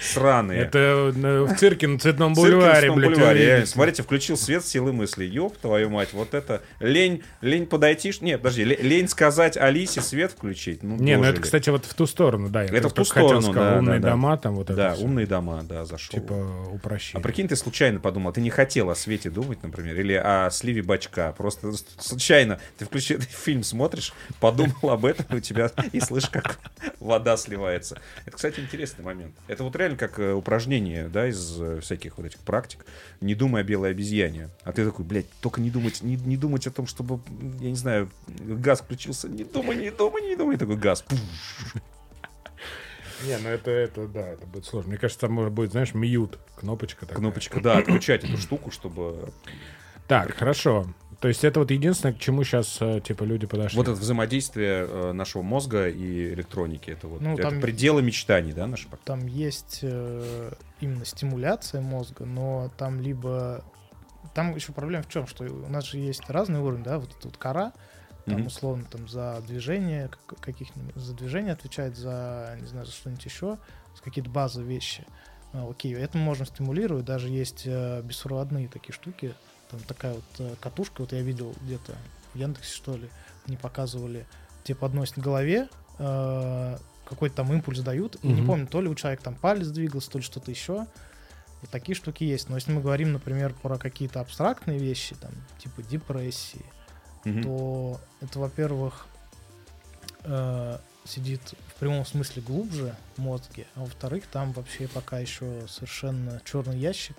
сраные. Это э, в цирке на Цветном бульваре, блядь. Смотрите, включил свет силы мысли. Ёб твою мать, вот это лень, лень подойти. Нет, подожди, ле- лень сказать Алисе свет включить. Ну, Не, ну это, кстати, вот в ту сторону, да. Это в ту сторону, да, умные дома, там вот это Да, умные дома, да, зашел. Типа А упрощение. прикинь, ты случайно подумал, ты не хотел о свете думать, например, или о сливе бачка, просто случайно ты включил фильм смотришь, подумал об этом, у тебя и слышишь, как вода сливается. Это, кстати, интересный момент. Это вот реально как э, упражнение, да, из э, всяких вот этих практик. Не думай о белой обезьяне. А ты такой, блядь, только не думать, не, не думать о том, чтобы, я не знаю, газ включился. Не думай, не думай, не думай. Такой газ. Не, ну это, это, да, это будет сложно. Мне кажется, там может быть, знаешь, мьют, кнопочка такая. Кнопочка, да, отключать эту штуку, чтобы... Так, хорошо. То есть это вот единственное, к чему сейчас, типа, люди подошли. Вот это взаимодействие э, нашего мозга и электроники, это вот Ну, это там- пределы мечтаний, да, наши? Там есть э, именно стимуляция мозга, но там либо... Там еще проблема в чем, что у нас же есть разный уровень, да, вот эта вот кора, там Мгм. условно там за движение как- каких-нибудь, за движение отвечает за, не знаю, за что-нибудь еще, за какие-то базовые вещи. А, окей, это мы можем стимулировать, даже есть э, беспроводные такие штуки, там такая вот э, катушка, вот я видел где-то в Яндексе, что ли, они показывали, тебе подносят к голове, э, какой-то там импульс дают, и не Мгм. помню, то ли у человека там палец двигался, то ли что-то еще. Вот такие штуки есть. Но если мы говорим, например, про какие-то абстрактные вещи, там, типа депрессии, Мгм. то это, во-первых, э, сидит в прямом смысле глубже в мозге, а во-вторых, там вообще пока еще совершенно черный ящик,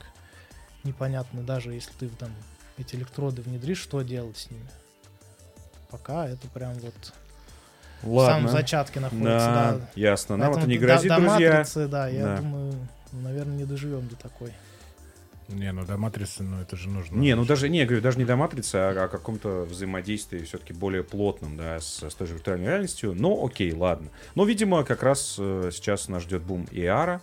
непонятно даже если ты там эти электроды внедришь, что делать с ними. Пока это прям вот в самом зачатке находится. Да, Да, ясно. Нам это Поэтому не до- грозит, до друзья. матрицы, да, я Да. думаю, наверное, не доживем до такой. Не, ну до матрицы, ну это же нужно. Не, ну даже, не, я говорю, даже не до матрицы, а о каком-то взаимодействии все-таки более плотном, да, с, с той же виртуальной реальностью. Но окей, ладно. Но, видимо, как раз э, сейчас нас ждет бум AR,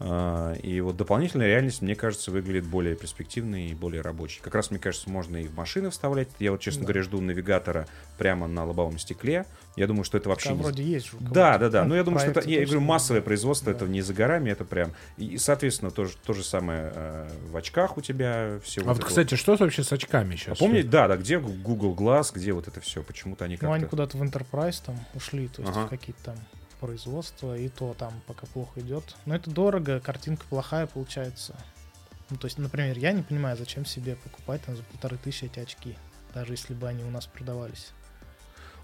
и вот дополнительная реальность, мне кажется, выглядит более перспективной и более рабочей. Как раз, мне кажется, можно и в машины вставлять. Я вот, честно Да. говоря, жду навигатора прямо на лобовом стекле. Я думаю, что это вообще Пока не- вроде есть. Да, да, да. Ну, Но я думаю, что это, я точно говорю, массовое производство, Да. это не за горами, это прям. И, соответственно, то же, то же самое э, в очках у тебя все. А вот, кстати, что вообще с очками а сейчас? помните, да, да, где Google Glass, где вот это все, почему-то они Ну, они как-то... куда-то в Enterprise там ушли, то есть Ага. какие-то там производства, и то там пока плохо идет. Но это дорого, картинка плохая получается. Ну, то есть, например, я не понимаю, зачем себе покупать там за полторы тысячи эти очки, даже если бы они у нас продавались.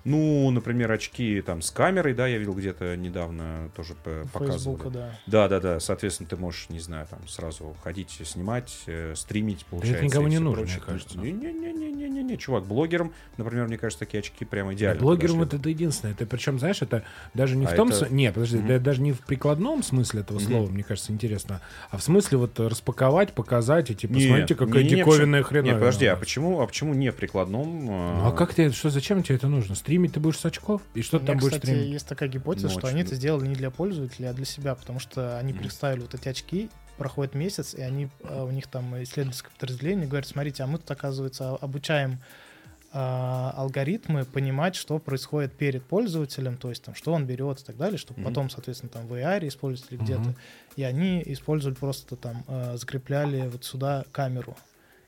Ну, например, очки там с камерой, да, я видел где-то недавно тоже п- У Фейсбука, показывали. да. Да, да, да. Соответственно, ты можешь, не знаю, там сразу ходить, снимать, э, стримить, получается. никому и не всё нужно, прочее. мне кажется. Не-не-не-не-не-не, чувак, блогерам, например, мне кажется, такие очки прямо идеально. Блогерам подошли. это, это единственное. Это причем, знаешь, это даже не А в том это- смысле. Нет, подожди, Мгм. да, даже не в прикладном смысле этого Мгм. слова, мне кажется, интересно, а в смысле вот распаковать, показать и типа, Не, смотрите, какая не-не-не, диковинная почему- хреновина. Нет, подожди, а почему, а почему не в прикладном? Ну а как тебе, что, зачем тебе это нужно? Стримить ты будешь с очков? И что ты там будешь кстати, стримить? есть такая гипотеза, Ну, что очень- они это сделали не для пользователей, а для себя, потому что они Мгм. представили вот эти очки, проходит месяц, и они, э, у них там исследовательское подразделение говорят, смотрите, а мы тут, оказывается, обучаем а, алгоритмы понимать, что происходит перед пользователем, то есть там, что он берет и так далее, чтобы Мгм. потом, соответственно, там в AR использовать или где-то. И они использовали просто там, э, закрепляли вот сюда камеру.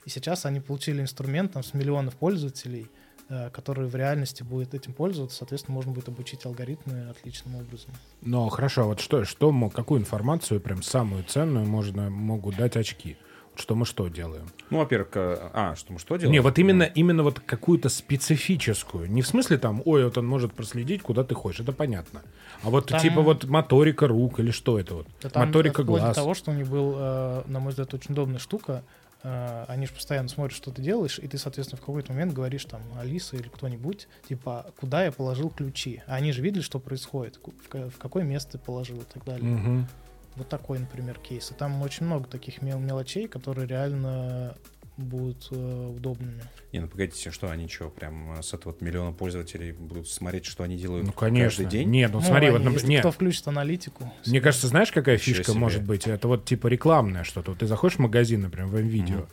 И сейчас они получили инструмент там, с миллионов пользователей, э, который в реальности будет этим пользоваться, соответственно, можно будет обучить алгоритмы отличным образом. Ну хорошо, а вот что, что какую информацию, прям самую ценную, можно, могут дать очки? Что мы что делаем? Ну, во-первых, э, а, что мы что делаем? Не, вот именно, именно вот какую-то специфическую. Не в смысле там, ой, вот он может проследить, куда ты хочешь, это понятно. А вот Там- типа вот моторика рук или что это вот? Да там моторика глаз. того, что у них был, э, на мой взгляд, очень удобная штука. Э, Они же постоянно смотрят, что ты делаешь, и ты, соответственно, в какой-то момент говоришь там Алиса или кто-нибудь, типа, куда я положил ключи. А они же видели, что происходит, в ка- в какое место ты положил и так далее. Мгм. Вот такой, например, кейс. И там очень много таких мел- мелочей, которые реально будут э, удобными. Не, ну погодите, что они что, прям э, с этого вот миллиона пользователей будут смотреть, что они делают Ну, конечно. каждый день? Нет, ну, смотри, вот, они, если нет. кто включит аналитику, Мне кажется, знаешь, какая фишка себе. может быть? Это вот типа рекламное что-то. Вот ты заходишь в магазин, например, в видео Мгм.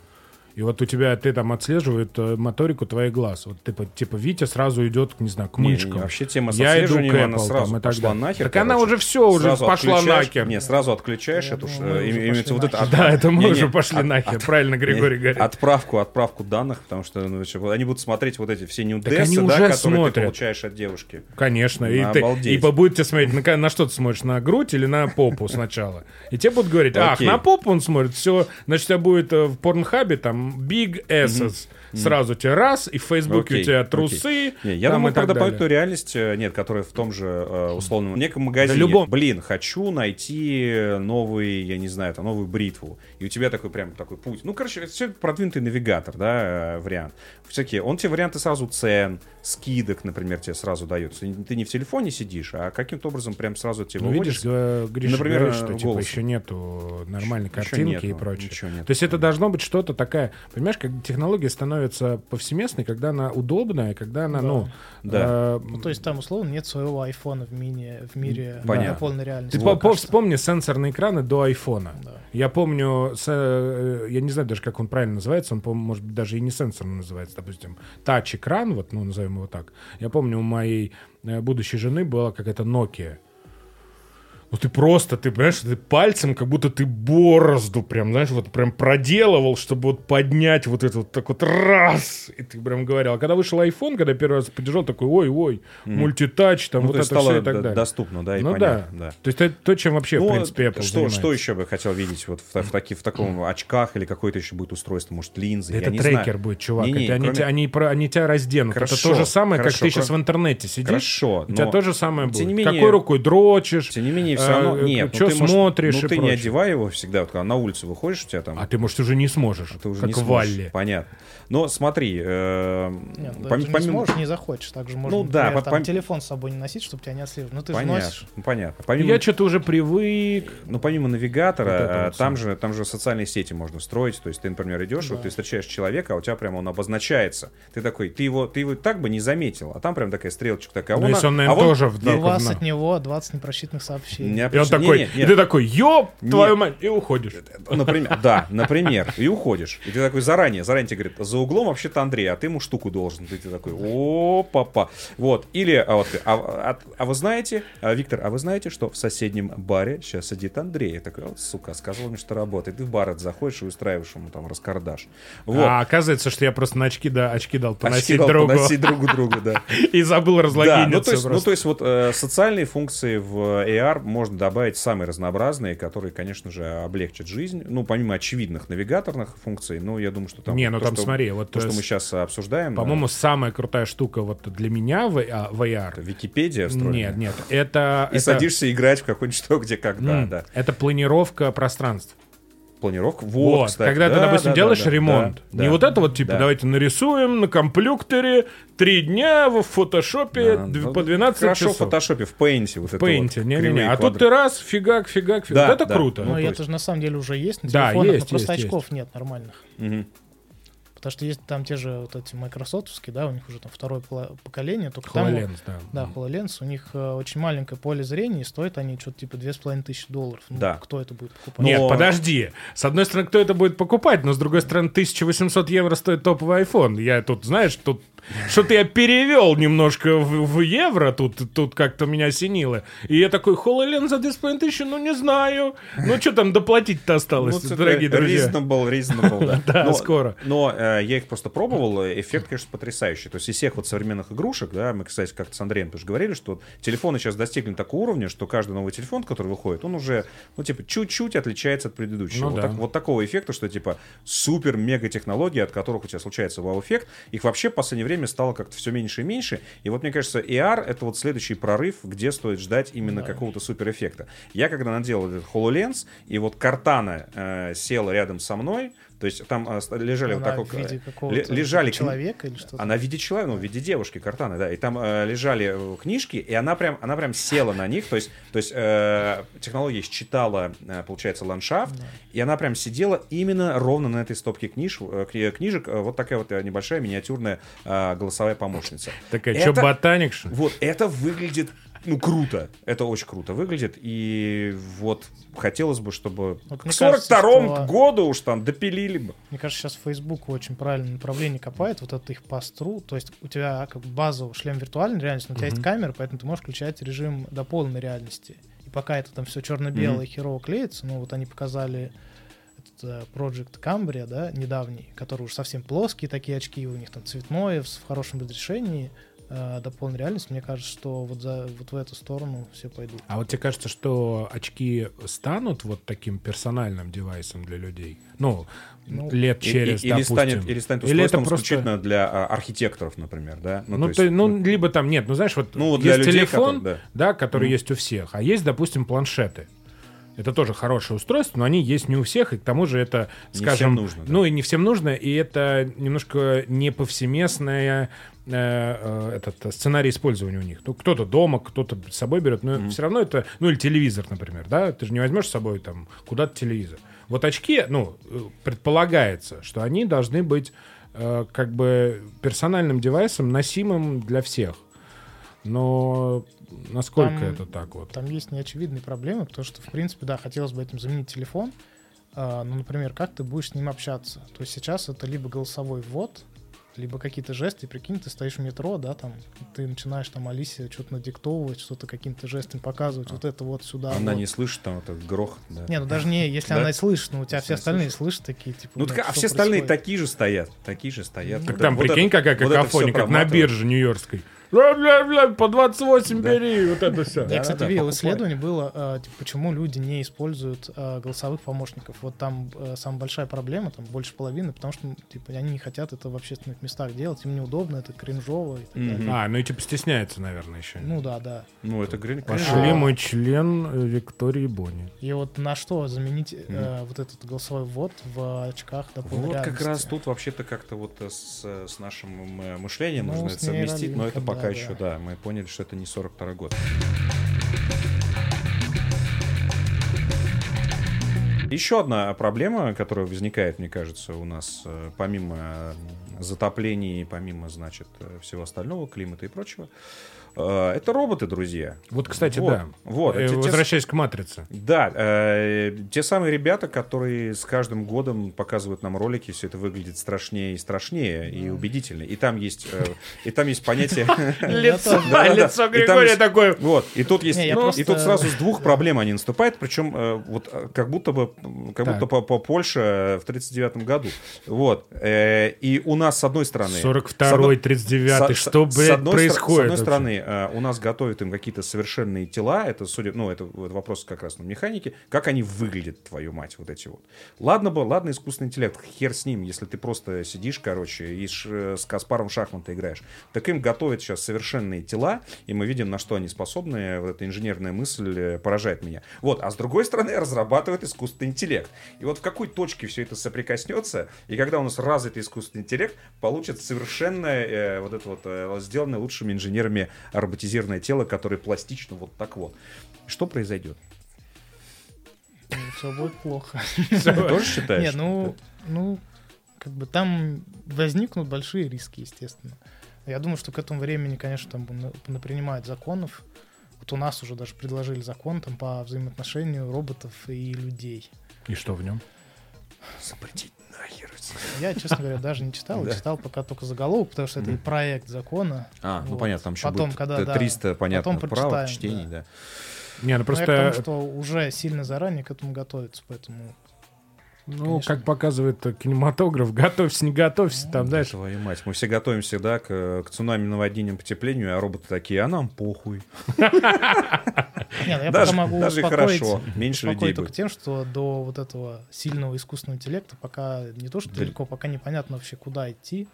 И вот у тебя, ты там отслеживает э, моторику твоих глаз. Вот типа, типа Витя сразу идет, не знаю, к не, мышкам. не, вообще тема с Я иду к отслеживанием, она Apple сразу там и так далее. нахер. Так она короче. уже все, уже Сразу пошла нахер. Не, сразу отключаешь Я эту, ж, думаю, имеется вот это... от- Да, это мы Не, уже не, пошли от- нахер. от- Правильно, Григорий не, говорит. Отправку, отправку данных, потому что ну, они будут смотреть вот эти все нюдесы, да, которые ты смотрят. получаешь от девушки. Конечно. И, ты, и будете смотреть, на, на что ты смотришь, на грудь или на попу сначала. И тебе будут говорить, ах, на попу он смотрит, все, значит, у тебя будет э, в порнхабе там big asses. Mhm. Сразу тебе раз, и в Фейсбуке Окей, у тебя окей. трусы. Не, я думаю и про дополнительную реальность, э, нет, которая в том же э, условном неком магазине. любом. Блин, хочу найти новый, я не знаю, там, новую бритву. И у тебя такой прям такой путь. Ну, короче, это все продвинутый навигатор, да, э, вариант. Всякие. Он тебе варианты сразу цен, скидок, например, тебе сразу дает. Ты не в телефоне сидишь, а каким-то образом прям сразу тебе Ну, видишь, выводится. га- Гриша Например, говорит, что типа еще нету нормальной картинки и нету, прочее. ничего нету. То есть это должно быть что-то такая, понимаешь, как технология становится повсеместной, когда она удобная, когда она, Да. ну, Да. э, Ну, то есть там, условно, нет своего айфона в, мини, в мире Понятно. полной реальности. Ты по- вспомни сенсорные экраны до айфона. Да. Я помню, с, э, я не знаю даже, как он правильно называется, он, по-моему, может быть, даже и не сенсорно называется, допустим, тач-экран, вот, ну, назовем его так. Я помню, у моей э, будущей жены была какая-то Nokia. Ну ты просто, ты понимаешь, ты пальцем, как будто ты борозду прям, знаешь, вот прям проделывал, чтобы вот поднять вот это вот так вот раз. И ты прям говорил. А когда вышел iPhone, когда первый раз подержал, такой, ой-ой, мультитач, там Ну, вот это все стало и так далее. доступно, да, и ну понятно. да. да. То есть это то, чем вообще, Ну, в принципе, Apple что, занимается. что еще бы хотел видеть вот в, в, таки- в таком очках или какое-то еще будет устройство, может, линзы? Да я это не трекер знаю. будет, чувак. Не-не, это они, кроме- тебя, они, про- они тебя разденут. это Хорошо, то же самое, как хорошо, ты сейчас кроме- в интернете сидишь. Хорошо, У тебя но- то же самое будет. не менее- Какой рукой дрочишь? Тем не менее, все равно... э, Нет, ну чё ты, смотришь ну, и ты не прочее. одевай его всегда, вот когда на улицу выходишь, у тебя там... А ты, может, уже не сможешь, ты уже как не сможешь. Валле. Понятно. Но смотри, э, Нет, да, пом- ты не помимо... сможешь, не захочешь. Также можно, Ну да, например, по- там, пом- телефон с собой не носить, чтобы тебя не отслеживали. Ну ты же Понятно, носишь. ну, понятно. Помимо, Я что-то уже привык. ну, помимо навигатора, Вот э, вот там, же, там же социальные сети можно строить. То есть ты, например, идешь, вот Да. ты встречаешь человека, а у тебя прямо он обозначается. Ты такой, ты его, ты его так бы не заметил, а там прям такая стрелочка такая. Ну, вон если он, а наверное, вон- тоже в И только у вас в на- от него 20 непрочитанных сообщений. Не И он такой, не, не, и ты такой, ёб Нет. твою мать, и уходишь. Например, да, например, и уходишь. И ты такой заранее, заранее тебе говорит, за углом вообще-то Андрей, а ты ему штуку должен. Ты, ты такой, о, папа. Вот, или, а, вот, а, а- а вы знаете, а, Виктор, а вы знаете, что в соседнем баре сейчас сидит Андрей? Я такой, вот, сука, сказал мне, что работает. Ты в бар этот заходишь и устраиваешь ему там раскардаш. Вот. А оказывается, что я просто на очки, да, очки дал Очки поносить дал другу. поносить другу другу, да. И забыл Да, разлогиниться ну то есть, ну, просто. то есть вот э, социальные функции в AR можно добавить самые разнообразные, которые, конечно же, облегчат жизнь. Ну, помимо очевидных навигаторных функций, ну, я думаю, что там... Не, ну то, там что- смотри, вот То, что э, мы сейчас обсуждаем, По-моему, самая крутая штука вот для меня в, а, в э, AR. это Википедия встроена. Нет, нет, это... И это- садишься играть в какой-нибудь что, где, когда, М, да. Это планировка пространств. Планировка. Вот, Вот, кстати. когда ты, Да, допустим, да, делаешь да, ремонт. да, не да. вот это вот, типа, Да. давайте нарисуем на компьютере три дня в фотошопе Да, ну, по 12 Хорошо часов. в фотошопе, в пейнте. Вот В это вот Paint, не-не-не. кривые А тут ты раз, фигак, фигак, фигак. Да, Вот это да. круто. Ну, то это же на самом деле уже есть на Да, телефонах, есть, но просто есть, очков нет нормальных. Мгм. Потому что есть там те же вот эти майкрософтовские, да, у них уже там второе поколение, только там... HoloLens, да. Да, HoloLens, у них э, очень маленькое поле зрения, и стоят они что-то типа 2500 долларов. Ну, Да. кто это будет покупать? Но- Нет, подожди. С одной стороны, кто это будет покупать, но с другой стороны, 1800 евро стоит топовый iPhone. Я тут, знаешь, тут что-то я перевел немножко в, в евро, тут, тут как-то меня осенило. И я такой, HoloLens за 2500, ну не знаю. Ну что там доплатить-то осталось, Ну, дорогие друзья? Reasonable, reasonable, да. Да, скоро. Но э, я их просто пробовал, эффект, конечно, потрясающий. То есть из всех вот современных игрушек, да, мы, кстати, как-то с Андреем тоже говорили, что телефоны сейчас достигли такого уровня, что каждый новый телефон, который выходит, он уже, ну, типа, чуть-чуть отличается от предыдущего. Ну вот, да. так- вот такого эффекта, что, типа, супер-мега технологии, от которых у тебя случается вау-эффект, их вообще в последнее время стало как-то все меньше и меньше. И вот, мне кажется, AR — это вот следующий прорыв, где стоит ждать именно Да. какого-то суперэффекта. Я когда наделал этот HoloLens, и вот Картана э, села рядом со мной, то есть там ст- лежали вот Она вот, виде э, лежали человека или что-то? Она в виде человека, ну, в виде девушки, Картаны, да. И там э, лежали э, книжки, и она прям, она прям села на них. То есть, то есть э, технология считала, э, получается, ландшафт, и она прям сидела именно ровно на этой стопке книж, кни- книжек. Вот такая вот небольшая миниатюрная э, голосовая помощница. Такая, Это- что, ботаник, что? Вот, это выглядит, ну, круто. Это очень круто выглядит. И вот хотелось бы, чтобы Вот к мне 42 кажется, что- году уж там допилили бы. Мне кажется, сейчас Facebook очень правильное направление копает, вот это их пастру. То есть у тебя как бы базовый шлем виртуальной реальности, но у тебя есть камера, поэтому ты можешь включать режим до полной реальности. И пока это там все черно-белое херово клеится, ну вот они показали этот э, Project Cambria, да, недавний, который уже совсем плоские такие очки, у них там цветное, в хорошем разрешении. Э, дополненной реальности, мне кажется, что вот, за, вот в эту сторону все пойдут. А вот тебе кажется, что очки станут вот таким персональным девайсом для людей? Ну, ну лет через, и, или допустим. Станет, или станет или это просто... исключительно для а, архитекторов, например, да? Ну, ну, то есть, ну, ну, либо там, нет, ну, знаешь, вот ну, для есть людей, телефон, которые, да. да, который mm. есть у всех, а есть, допустим, планшеты. Это тоже хорошее устройство, но они есть не у всех, и к тому же это, скажем... Не всем нужно. Да. Ну, и не всем нужно, и это немножко не повсеместная этот сценарий использования у них. Ну, кто-то дома, кто-то с собой берет, но mm-hmm. все равно это... Ну, или телевизор, например, да? Ты же не возьмешь с собой там куда-то телевизор. Вот очки, ну, предполагается, что они должны быть э, как бы персональным девайсом, носимым для всех. Но насколько там, это так вот? Там есть неочевидные проблемы, потому что, в принципе, да, хотелось бы этим заменить телефон. А, ну, например, как ты будешь с ним общаться? То есть сейчас это либо голосовой ввод, либо какие-то жесты, прикинь, ты стоишь в метро, да, там, ты начинаешь там Алисе что-то надиктовывать, что-то какими-то жестами показывать, а. вот это вот сюда. Она вот. не слышит там этот грохот, да. Не, ну даже не, если она и слышит, но у тебя все остальные слышат такие, типа. Ну, так, а все остальные такие же стоят, такие же стоят. Так там, прикинь, какая какофония, как на бирже нью-йоркской. По 28 да. бери, вот это все. Я, кстати, видел исследование было, а, типа, почему люди не используют а, голосовых помощников. Вот там а, самая большая проблема, там больше половины, потому что, типа, они не хотят это в общественных местах делать, им неудобно, это кринжово и так далее. А, ну и типа стесняется, наверное, еще. Ну да, да. Ну это грин. Пошли мой член э, Виктории Бонни. И вот на что заменить э, вот этот голосовой ввод в очках дополнительной Вот как раз тут вообще-то как-то вот э, с, с нашим мышлением ну, нужно это совместить, но это пока пока да, еще, да. Мы поняли, что это не 42 год. Еще одна проблема, которая возникает, мне кажется, у нас, э, помимо затоплений, помимо, значит, э, всего остального, климата и прочего, это роботы, друзья. Вот, кстати, вот, да. Вот, э, Возвращаясь те... к матрице. Да, э, те самые ребята, которые с каждым годом показывают нам ролики, все это выглядит страшнее и страшнее и убедительнее. И там есть, э, и там есть понятие... Лицо, лицо Григория такое. Вот, и тут есть, и тут сразу с двух проблем они наступают, причем э, вот как будто бы, как будто по, по Польше в 39 году. Вот, и у нас с одной стороны... 42-й, 39-й, что, блядь, происходит? С одной стороны, Э, у нас готовят им какие-то совершенные тела, это, судя, ну, это, это вопрос как раз на механике, как они выглядят, твою мать, вот эти вот. Ладно бы, ладно, искусственный интеллект, хер с ним, если ты просто сидишь, короче, и ш, э, с Каспаром шахматы играешь. Так им готовят сейчас совершенные тела, и мы видим, на что они способны, вот эта инженерная мысль э, поражает меня. Вот, а с другой стороны, разрабатывают искусственный интеллект. И вот в какой точке все это соприкоснется, и когда у нас развитый искусственный интеллект, получит совершенно э, вот это вот э, сделанное лучшими инженерами роботизированное тело, которое пластично вот так вот. Что произойдет? Все будет плохо. Ты тоже считаешь? Нет, ну, ну, как бы там возникнут большие риски, естественно. Я думаю, что к этому времени, конечно, там напринимают законов. Вот у нас уже даже предложили закон там по взаимоотношению роботов и людей. И что в нем? Запретить Я, честно говоря, даже не читал. Читал пока только заголовок, потому что это проект закона. А, ну понятно, там еще потом, будет когда, 300, понятно, прав, чтений, да. Не, ну просто... Потому что уже сильно заранее к этому готовится, поэтому ну, Конечно. как показывает кинематограф, готовься, не готовься, там дальше. Твою мать, мы все готовимся, да, к, к цунами, наводнениям, потеплению, а роботы такие, а нам похуй. Нет, ну я пока могу даже хорошо, меньше людей только тем, что до вот этого сильного искусственного интеллекта пока не то, что далеко, пока непонятно вообще, куда идти,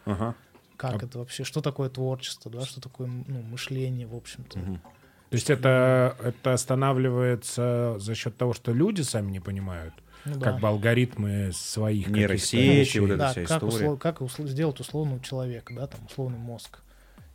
как а... это вообще, что такое творчество, да, что такое ну, мышление, в общем-то. То есть это, это останавливается за счет того, что люди сами не понимают? Ну, как да. бы алгоритмы своих нейросети, вот эта да, вся как история. Услов, как услов, сделать условного человека, да, там условный мозг,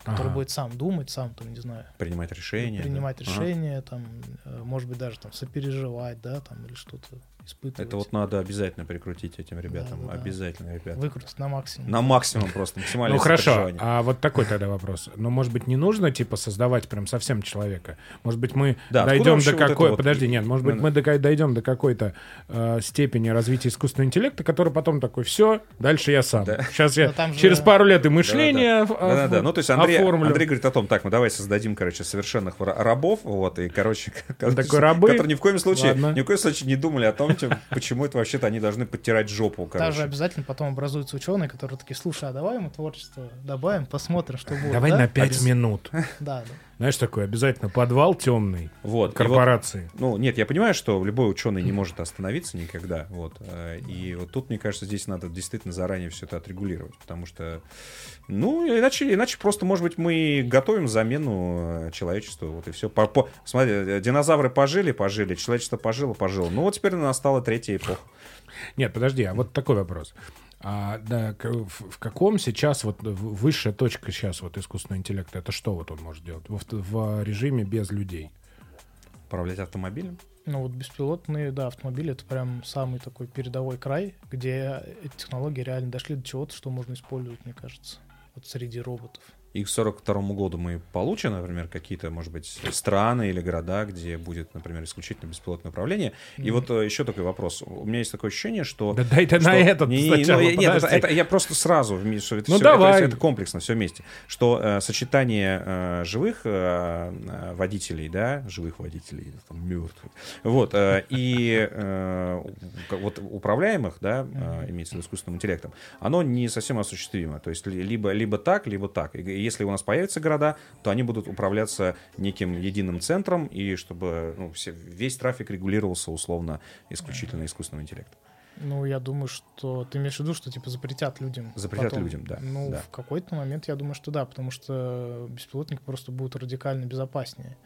который ага. будет сам думать, сам там не знаю, принимать решения, принимать да. решения, ага. там, э, может быть даже там сопереживать, да, там или что-то испытывать. Это вот надо обязательно прикрутить этим ребятам. Да, да, обязательно, ребята. Выкрутить на максимум. На максимум просто, максимально. Ну хорошо, а вот такой тогда вопрос. Ну, может быть, не нужно, типа, создавать прям совсем человека? Может быть, мы дойдем до какой... Подожди, нет, может быть, мы дойдем до какой-то э, степени развития искусственного интеллекта, который потом такой, все, дальше я сам. Сейчас я через пару лет и мышление Да-да-да. Ну, то есть Андрей Андрей, оформлю. Андрей говорит о том, так, мы давай создадим, короче, совершенных ра- рабов, вот, и, короче, которые ни в коем случае, Ладно. ни в коем случае не думали о том, чем- почему это вообще-то они должны подтирать жопу, Даже короче. обязательно потом образуются ученые, которые такие, слушай, а давай мы творчество добавим, посмотрим, что будет. Давай да? на 5 Обяз- минут. Да, да. Знаешь, такой обязательно подвал темный Вот. и вот, корпорации. ну, нет, я понимаю, что любой ученый не может остановиться никогда, вот. э, И вот тут, мне кажется, здесь надо действительно заранее все это отрегулировать, потому что, ну, иначе, иначе просто, может быть, мы готовим замену э, человечеству, вот и все. По, по- смотри, э, динозавры пожили, пожили, человечество пожило, пожило. Ну, вот теперь настала третья эпоха. Нет, подожди, а вот такой вопрос. А, да, в, в каком сейчас вот высшая точка сейчас вот искусственного интеллекта? Это что вот он может делать в, в режиме без людей? Управлять автомобилем? Ну вот беспилотные, да, автомобили это прям самый такой передовой край, где эти технологии реально дошли до чего-то, что можно использовать, мне кажется, вот среди роботов. И к 42 году мы получим, например, какие-то, может быть, страны или города, где будет, например, исключительно беспилотное управление. И вот э, еще такой вопрос. У меня есть такое ощущение, что... Да дай ты что- на этот Не- сначала, ну, Нет, это, это я просто сразу, что это Ну, это- давай. это, комплексно, все вместе. Что э, сочетание э, живых э, э, водителей, да, живых водителей, там, мертвых, вот, э, и э, вот управляемых, да, э, имеется в виду искусственным интеллектом, оно не совсем осуществимо. То есть ли- либо, либо так, либо так. И если у нас появятся города, то они будут управляться неким единым центром, и чтобы ну, все, весь трафик регулировался условно исключительно искусственным интеллектом. Ну, я думаю, что ты имеешь в виду, что типа запретят людям. Запретят потом. людям, да, Ну, да. в какой-то момент я думаю, что да, потому что беспилотник просто будет радикально безопаснее.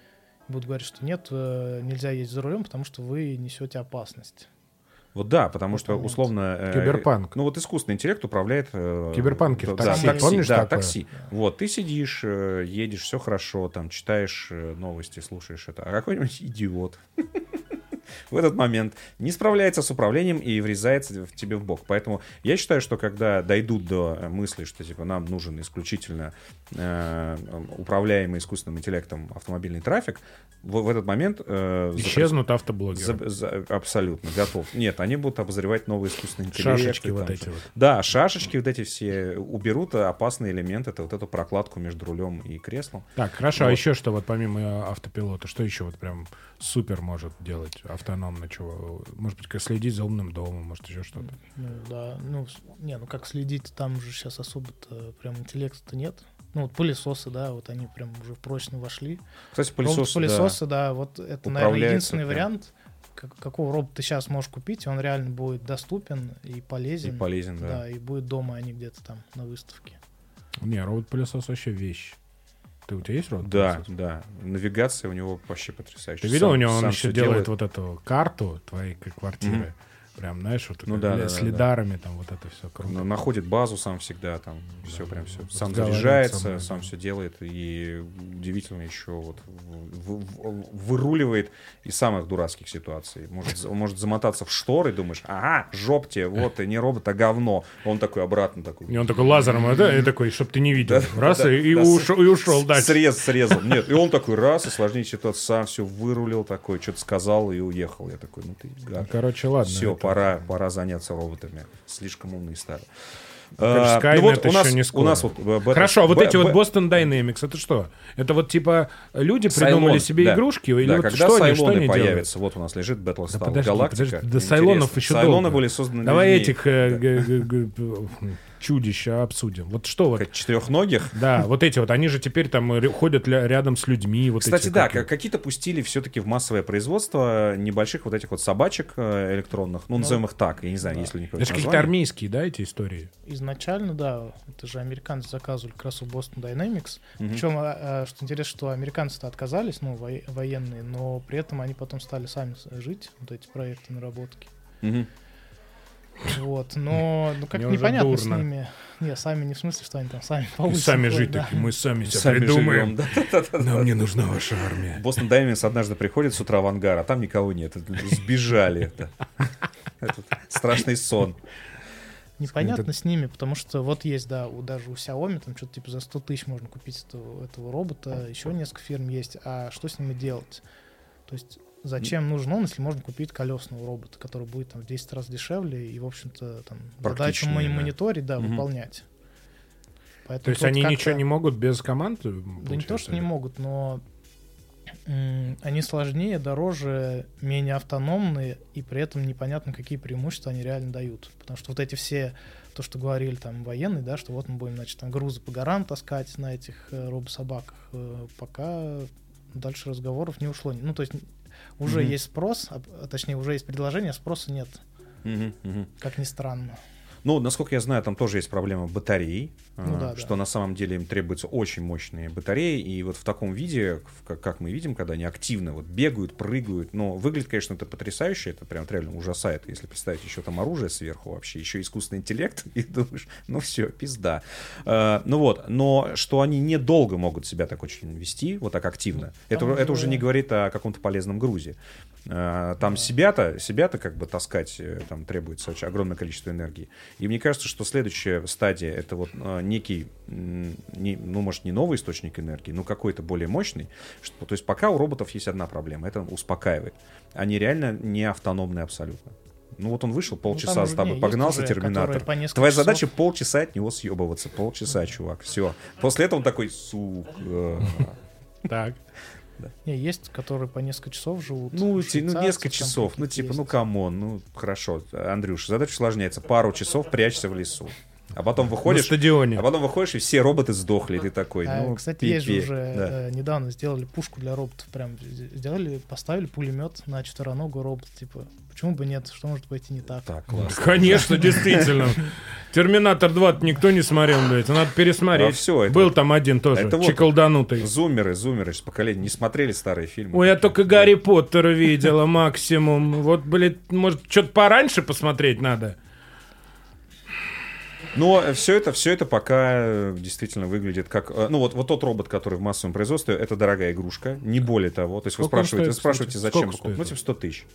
Будут говорить, что нет, э, нельзя ездить за рулем, потому что вы несете опасность. Вот да, потому что условно... э, Киберпанк. Ну вот искусственный интеллект управляет... э, Киберпанкер, да, такси, такси, помнишь да, такое? такси. Вот, ты сидишь, э, едешь, все хорошо, там, читаешь новости, слушаешь это. А какой-нибудь идиот в этот момент не справляется с управлением и врезается в тебе в бок. Поэтому я считаю, что когда дойдут до мысли, что типа нам нужен исключительно э, управляемый искусственным интеллектом автомобильный трафик, в, в этот момент э, запрет- Исчезнут автоблогеры. за- за- абсолютно готов. Нет, они будут обозревать новый искусственный интеллект. Шашечки вот эти вот. Да, шашечки вот эти все уберут а, опасный элемент, это вот эту прокладку между рулем и креслом. Так, хорошо, а Вот. еще что вот помимо автопилота, что еще вот прям супер может делать автономно, чего? Может быть, как следить за умным домом, может еще что-то. Ну, да, ну, не, ну как следить, там же сейчас особо-то прям интеллекта нет. Ну, вот пылесосы, да, вот они прям уже прочно вошли. Кстати, пылесос, Робот-пылесосы, да. вот это, наверное, единственный прям. вариант, как- какого робота ты сейчас можешь купить, и он реально будет доступен и и полезен. полезен, да. да. и будет дома, а не где-то там на выставке. Не, робот-пылесос вообще вещь. Ты, у тебя есть Да, робот-пылесос? да. Навигация у него вообще потрясающая. Ты видел, Сам- у него он еще всё делает вот эту карту твоей квартиры. Мгм. Прям, знаешь, вот Ну да, да, да, с да. лидарами, там вот это все круто. На- Находит базу сам всегда, там все Да, прям все. да, Сам заряжается, сам да. все делает и удивительно еще вот выруливает из самых дурацких ситуаций. Может, может замотаться в шторы, думаешь, ага, жоп тебе, вот ты не робот, а говно. Он такой обратно такой. И он такой лазером, да, и такой, чтоб ты не видел. Да, Раз, да, и, и да, ушел, и дальше. Срез, срезал. Нет, и он такой раз, осложнить ситуацию, сам все вырулил такой, что-то сказал и уехал. Я такой, ну ты Ну. Короче, ладно. Все, пора, пора заняться роботами. Слишком умные стали. Конечно, А, ну вот у нас, не у скоро. нас вот э, Battle- Хорошо, а вот Б- эти вот Б- Boston Dynamics, это что? Это вот типа люди придумали Сайлон, себе да. игрушки? Или да, вот когда что они, что Сайлоны они делают? появятся, вот у нас лежит Battlestar Да подожди, Галактика. подожди, до Интересно. Сайлонов еще Сайлоны долго. были созданы Давай людьми. этих э, чудища обсудим. Вот что вот? Как четырехногих. Да, вот эти вот, они же теперь там ходят рядом с людьми. Вот Кстати, эти, да, как как- какие-то пустили все-таки в массовое производство небольших вот этих вот собачек э, электронных, ну, назовем их так, я не знаю, да. если у них Это же какие-то армейские, да, эти истории? Изначально, да, это же американцы заказывали как раз у Boston Dynamics. Мгм. Причем, а, а, что интересно, что американцы-то отказались, ну, военные, но при этом они потом стали сами жить, вот эти проекты, наработки. Мгм. Вот, но ну, как Мне уже непонятно с ними. Не, сами не в смысле, что они там сами по И улицам сами ходят, жить да. такие, мы сами себя Сами придумаем. да, да, да. Нам не нужна ваша армия. Бостон Даймингс однажды приходит с утра в ангар, а там никого нет. Сбежали. Это- Этот страшный сон. Непонятно с ними, потому что вот есть, да, у, даже у Xiaomi там что-то типа за 100 тысяч можно купить этого, этого робота, еще несколько фирм есть, а что с ними делать? То есть зачем нужен он, если можно купить колесного робота, который будет там в 10 раз дешевле и, в общем-то, там задачу да. мониторить, да, Мгм. выполнять. Поэтому То есть они ничего не могут без команд? Да не то, что не могут, но они сложнее, дороже, менее автономные, и при этом непонятно, какие преимущества они реально дают. Потому что вот эти все, то, что говорили там военные, да, что вот мы будем, значит, там грузы по горам таскать на этих э, робособаках, э, пока дальше разговоров не ушло. Ну, то есть уже Мгм. есть спрос, а, точнее, уже есть предложение, а спроса нет, мгм. как ни странно. Ну, насколько я знаю, там тоже есть проблема батарей, Ну э, да, что да. на самом деле им требуются очень мощные батареи, и вот в таком виде, как, мы видим, когда они активно вот бегают, прыгают, но выглядит, конечно, это потрясающе, это прям реально ужасает, если представить еще там оружие сверху вообще, еще искусственный интеллект, и думаешь, ну все, пизда. Э, ну вот, но что они недолго могут себя так очень вести, вот так активно, это, там это уже уже- не говорит о каком-то полезном грузе. Э, Там Да. себя-то, себя-то как бы таскать там требуется очень огромное количество энергии. И мне кажется, что следующая стадия это вот э, некий, не- ну может не новый источник энергии, но какой-то более мощный. Что, то есть пока у роботов есть одна проблема, это успокаивает. Они реально не автономны абсолютно. Ну вот он вышел, Ну, полчаса там с тобой, не, погнался уже, терминатор. Твоя часов. задача полчаса от него съебываться. Полчаса, чувак. Все. После этого он такой, сука. Так. Не, есть, которые по несколько часов живут. Ну, ти- ну несколько часов, ну типа, ну есть. come on, ну хорошо, Андрюш, задача усложняется. Пару часов прячься в лесу, а потом На выходишь, стадионе. а потом выходишь и все роботы сдохли, и ты такой, А, ну кстати, есть же пипи. уже Да. э, недавно сделали пушку для роботов. Прям сделали, поставили пулемет на четвероногую робот. Типа, почему бы нет? Что может пойти не так? Так, классно. Конечно, действительно. Терминатор 2 надо пересмотреть, блядь. Надо А пересмотреть. все, это Был там один тоже, это вот- чеколданутый. зумеры, зумеры из поколения не смотрели старые фильмы. Ой, я только Гарри Поттера видела максимум. Вот, блядь, может, что-то пораньше посмотреть надо? Но все это, все это пока э, действительно выглядит как... э, Ну вот, вот тот робот, который в массовом производстве, это дорогая игрушка, не более того. То есть вы Сколько он спрашиваете, вы стоит, спрашиваете, кстати? зачем Сколько покупать? Ну, стоит? типа 100 тысяч.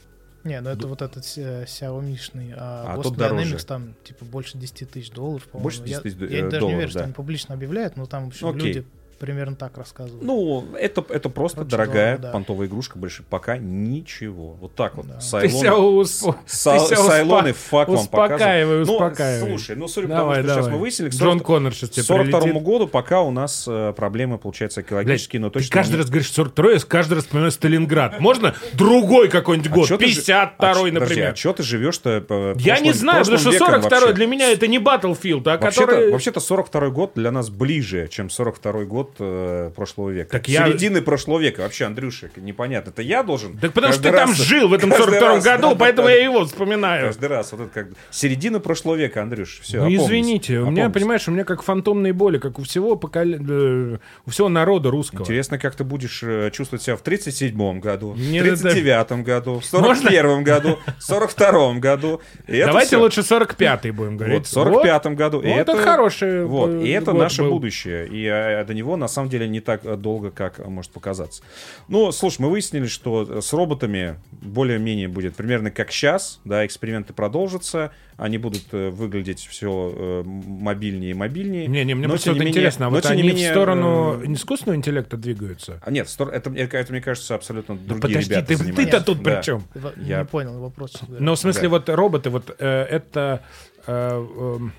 Не, ну это вот этот э, Xiaomi-шный, а, А Boston тот дороже. Dynamics там типа больше 10 тысяч долларов, по-моему. Больше 10 Я- тысяч, Я, э, даже не долларов, верю, что да. они публично объявляют, но там, в общем, Окей. люди примерно так рассказывают. Ну, это, это просто Очень дорогая дорого, да. понтовая игрушка, больше пока ничего. Вот так вот. Да. Ты Сайлон- успо- Са- ты себя Сайлон и успо- фак вам показывают. Ну, успокаивай. слушай, ну, судя по тому, что сейчас давай. мы выяснили, к Джон 40 Коннор сейчас тебе 42 прилетит. году пока у нас э, проблемы, получается, экологические, но Ты точно каждый не- раз говоришь 42 я каждый раз вспоминаю Сталинград. Можно другой какой-нибудь А год? чё ты жи- 52 а например. а что ты живешь-то? по Я не знаю, потому что прошлым веком 42 вообще? для меня это не Battlefield, а Вообще-то, который... вообще-то 42 год для нас ближе, чем 42 год э, прошлого века. Так я- Середины прошлого века. Вообще, Андрюша, непонятно. Это я должен? Так потому что ты каждый там раз- жил в этом каждый 42 раз, году, да, поэтому да, я его вспоминаю. Каждый раз. Вот это как середина прошлого века, Андрюш. Все, Ну извините, у меня, понимаешь, у меня как фантомные боли, как у всего поколе- э, у всего народа русского. Интересно, как ты будешь э, чувствовать себя в 37-м году, в 39-м году, в Можно? 41-м году, в 42-м году. И это Давайте лучше 45-й будем говорить. Вот, в 45-м году. Вот, это хороший Вот, э, и это год наше будущее. И э, до него, на самом деле, не так э, долго, как э, может показаться. Ну, слушай, мы выяснили, что э, с роботами более-менее будет примерно как сейчас. Да, эксперименты продолжатся. Они будут э, выглядеть все мобильнее и мобильнее. Не, не, мне Но, просто не менее- интересно, а но, вот они менее, в сторону э, искусственного интеллекта двигаются? а нет, это, это, это, мне кажется, абсолютно другие Подожди, ребята ты, занимаются. ты-то тут Да. при чем? Я- Не понял вопрос. Но в смысле, Да. вот роботы, вот э, это э, в-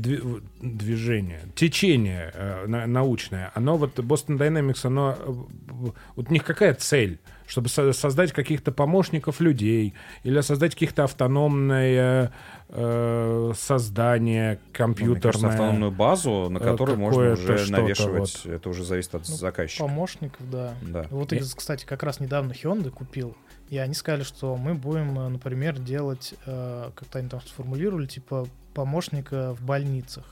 движение, течение э, на- научное, оно вот Boston Dynamics, оно э, вот у них какая цель? Чтобы со- создать каких-то помощников людей или создать каких-то автономное э, создание Ну, компьютерное. кажется, автономную базу, на э, которую можно уже навешивать. Это уже зависит от Ну, заказчика. Помощников, да. Да. Вот, Я- их, кстати, как раз недавно Hyundai купил. И они сказали, что мы будем, э, например, делать, э, как-то они там сформулировали, типа помощника в больницах.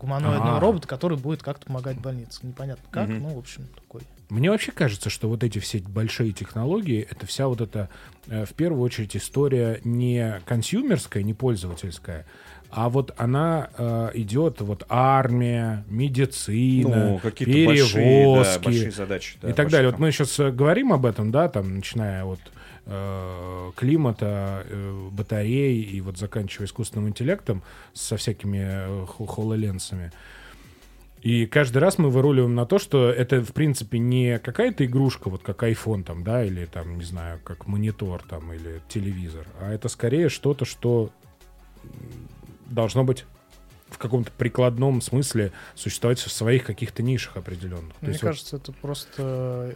Гуманоидного А. робота, который будет как-то помогать больнице. Непонятно как, Мгм. ну, в общем, такой. Мне вообще кажется, что вот эти все большие технологии, это вся вот эта, э, в первую очередь, история не консюмерская, не пользовательская, а вот она э, идет вот армия, медицина, Ну, какие-то большие, перевозки да, большие задачи. да, и так далее. Вот там. мы сейчас говорим об этом, да, там, начиная от э, климата, э, батарей и вот заканчивая искусственным интеллектом со всякими э, хо- хололенсами. И каждый раз мы выруливаем на то, что это, в принципе, не какая-то игрушка, вот как iPhone там, да, или там, не знаю, как монитор там, или телевизор, а это скорее что-то, что должно быть в каком-то прикладном смысле существовать в своих каких-то нишах определенных. Мне кажется, вот... это просто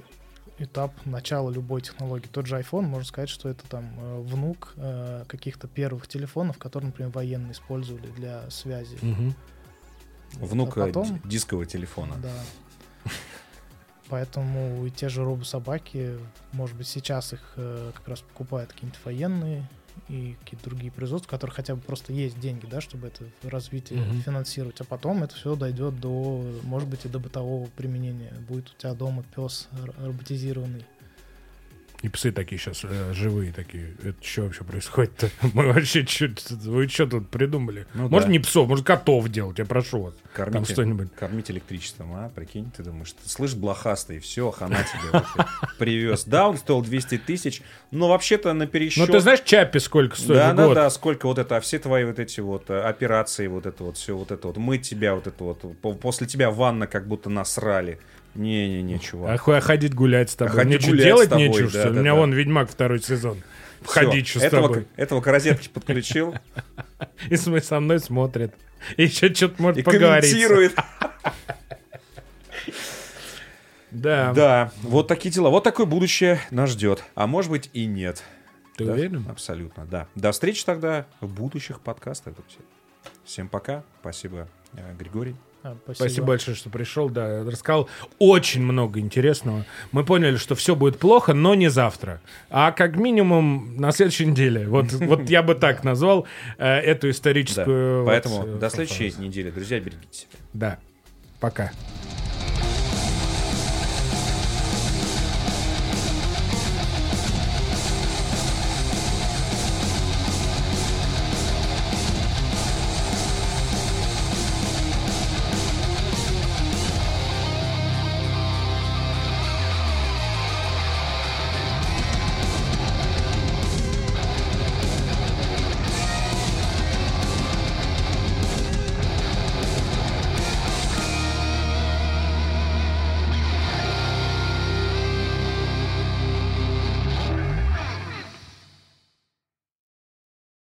этап начала любой технологии. Тот же iPhone, можно сказать, что это там э, внук э, каких-то первых телефонов, которые, например, военные использовали для связи. Угу. Внук а потом... дискового телефона. Да. Поэтому и те же робособаки, может быть, сейчас их э, как раз покупают какие-нибудь военные и какие-то другие производства, у которых хотя бы просто есть деньги, да, чтобы это развитие mm-hmm. финансировать, а потом это все дойдет до, может быть, и до бытового применения. Будет у тебя дома пес роботизированный. И псы такие сейчас э, живые такие. Это что вообще происходит-то? Мы вообще что, вы что тут придумали? Ну, может да. не псов, может котов делать, я прошу вас. Кормить, Там что-нибудь. Кормить электричеством, а? Прикинь, ты думаешь, ты слышь, блохастый, все, хана тебе привез. Да, он стоил 200 тысяч, но вообще-то на пересчет... Ну ты знаешь, Чапи сколько стоит Да, да, да, сколько вот это, а все твои вот эти вот э, операции, вот это вот все, вот это вот, мы тебя вот это вот, после тебя ванна как будто насрали. Не-не-не, чувак. А ходить гулять с тобой? А ходить гулять делать тобой, нечего, да, что да, У меня да. вон Ведьмак второй сезон. Ходить что с этого, тобой. Этого к розетке подключил. И со мной смотрит. И еще что-то может поговорить. комментирует. Да. Да, вот такие дела. Вот такое будущее нас ждет. А может быть и нет. Ты да, уверен? Абсолютно, да. До встречи тогда в будущих подкастах, друзья. Всем пока. Спасибо, э, Григорий. А, спасибо. спасибо большое, что пришел. Да, рассказал очень много интересного. Мы поняли, что все будет плохо, но не завтра, а как минимум на следующей неделе. Вот, вот я бы так назвал э, эту историческую. Поэтому до следующей недели, друзья, берегите себя. Да. Пока.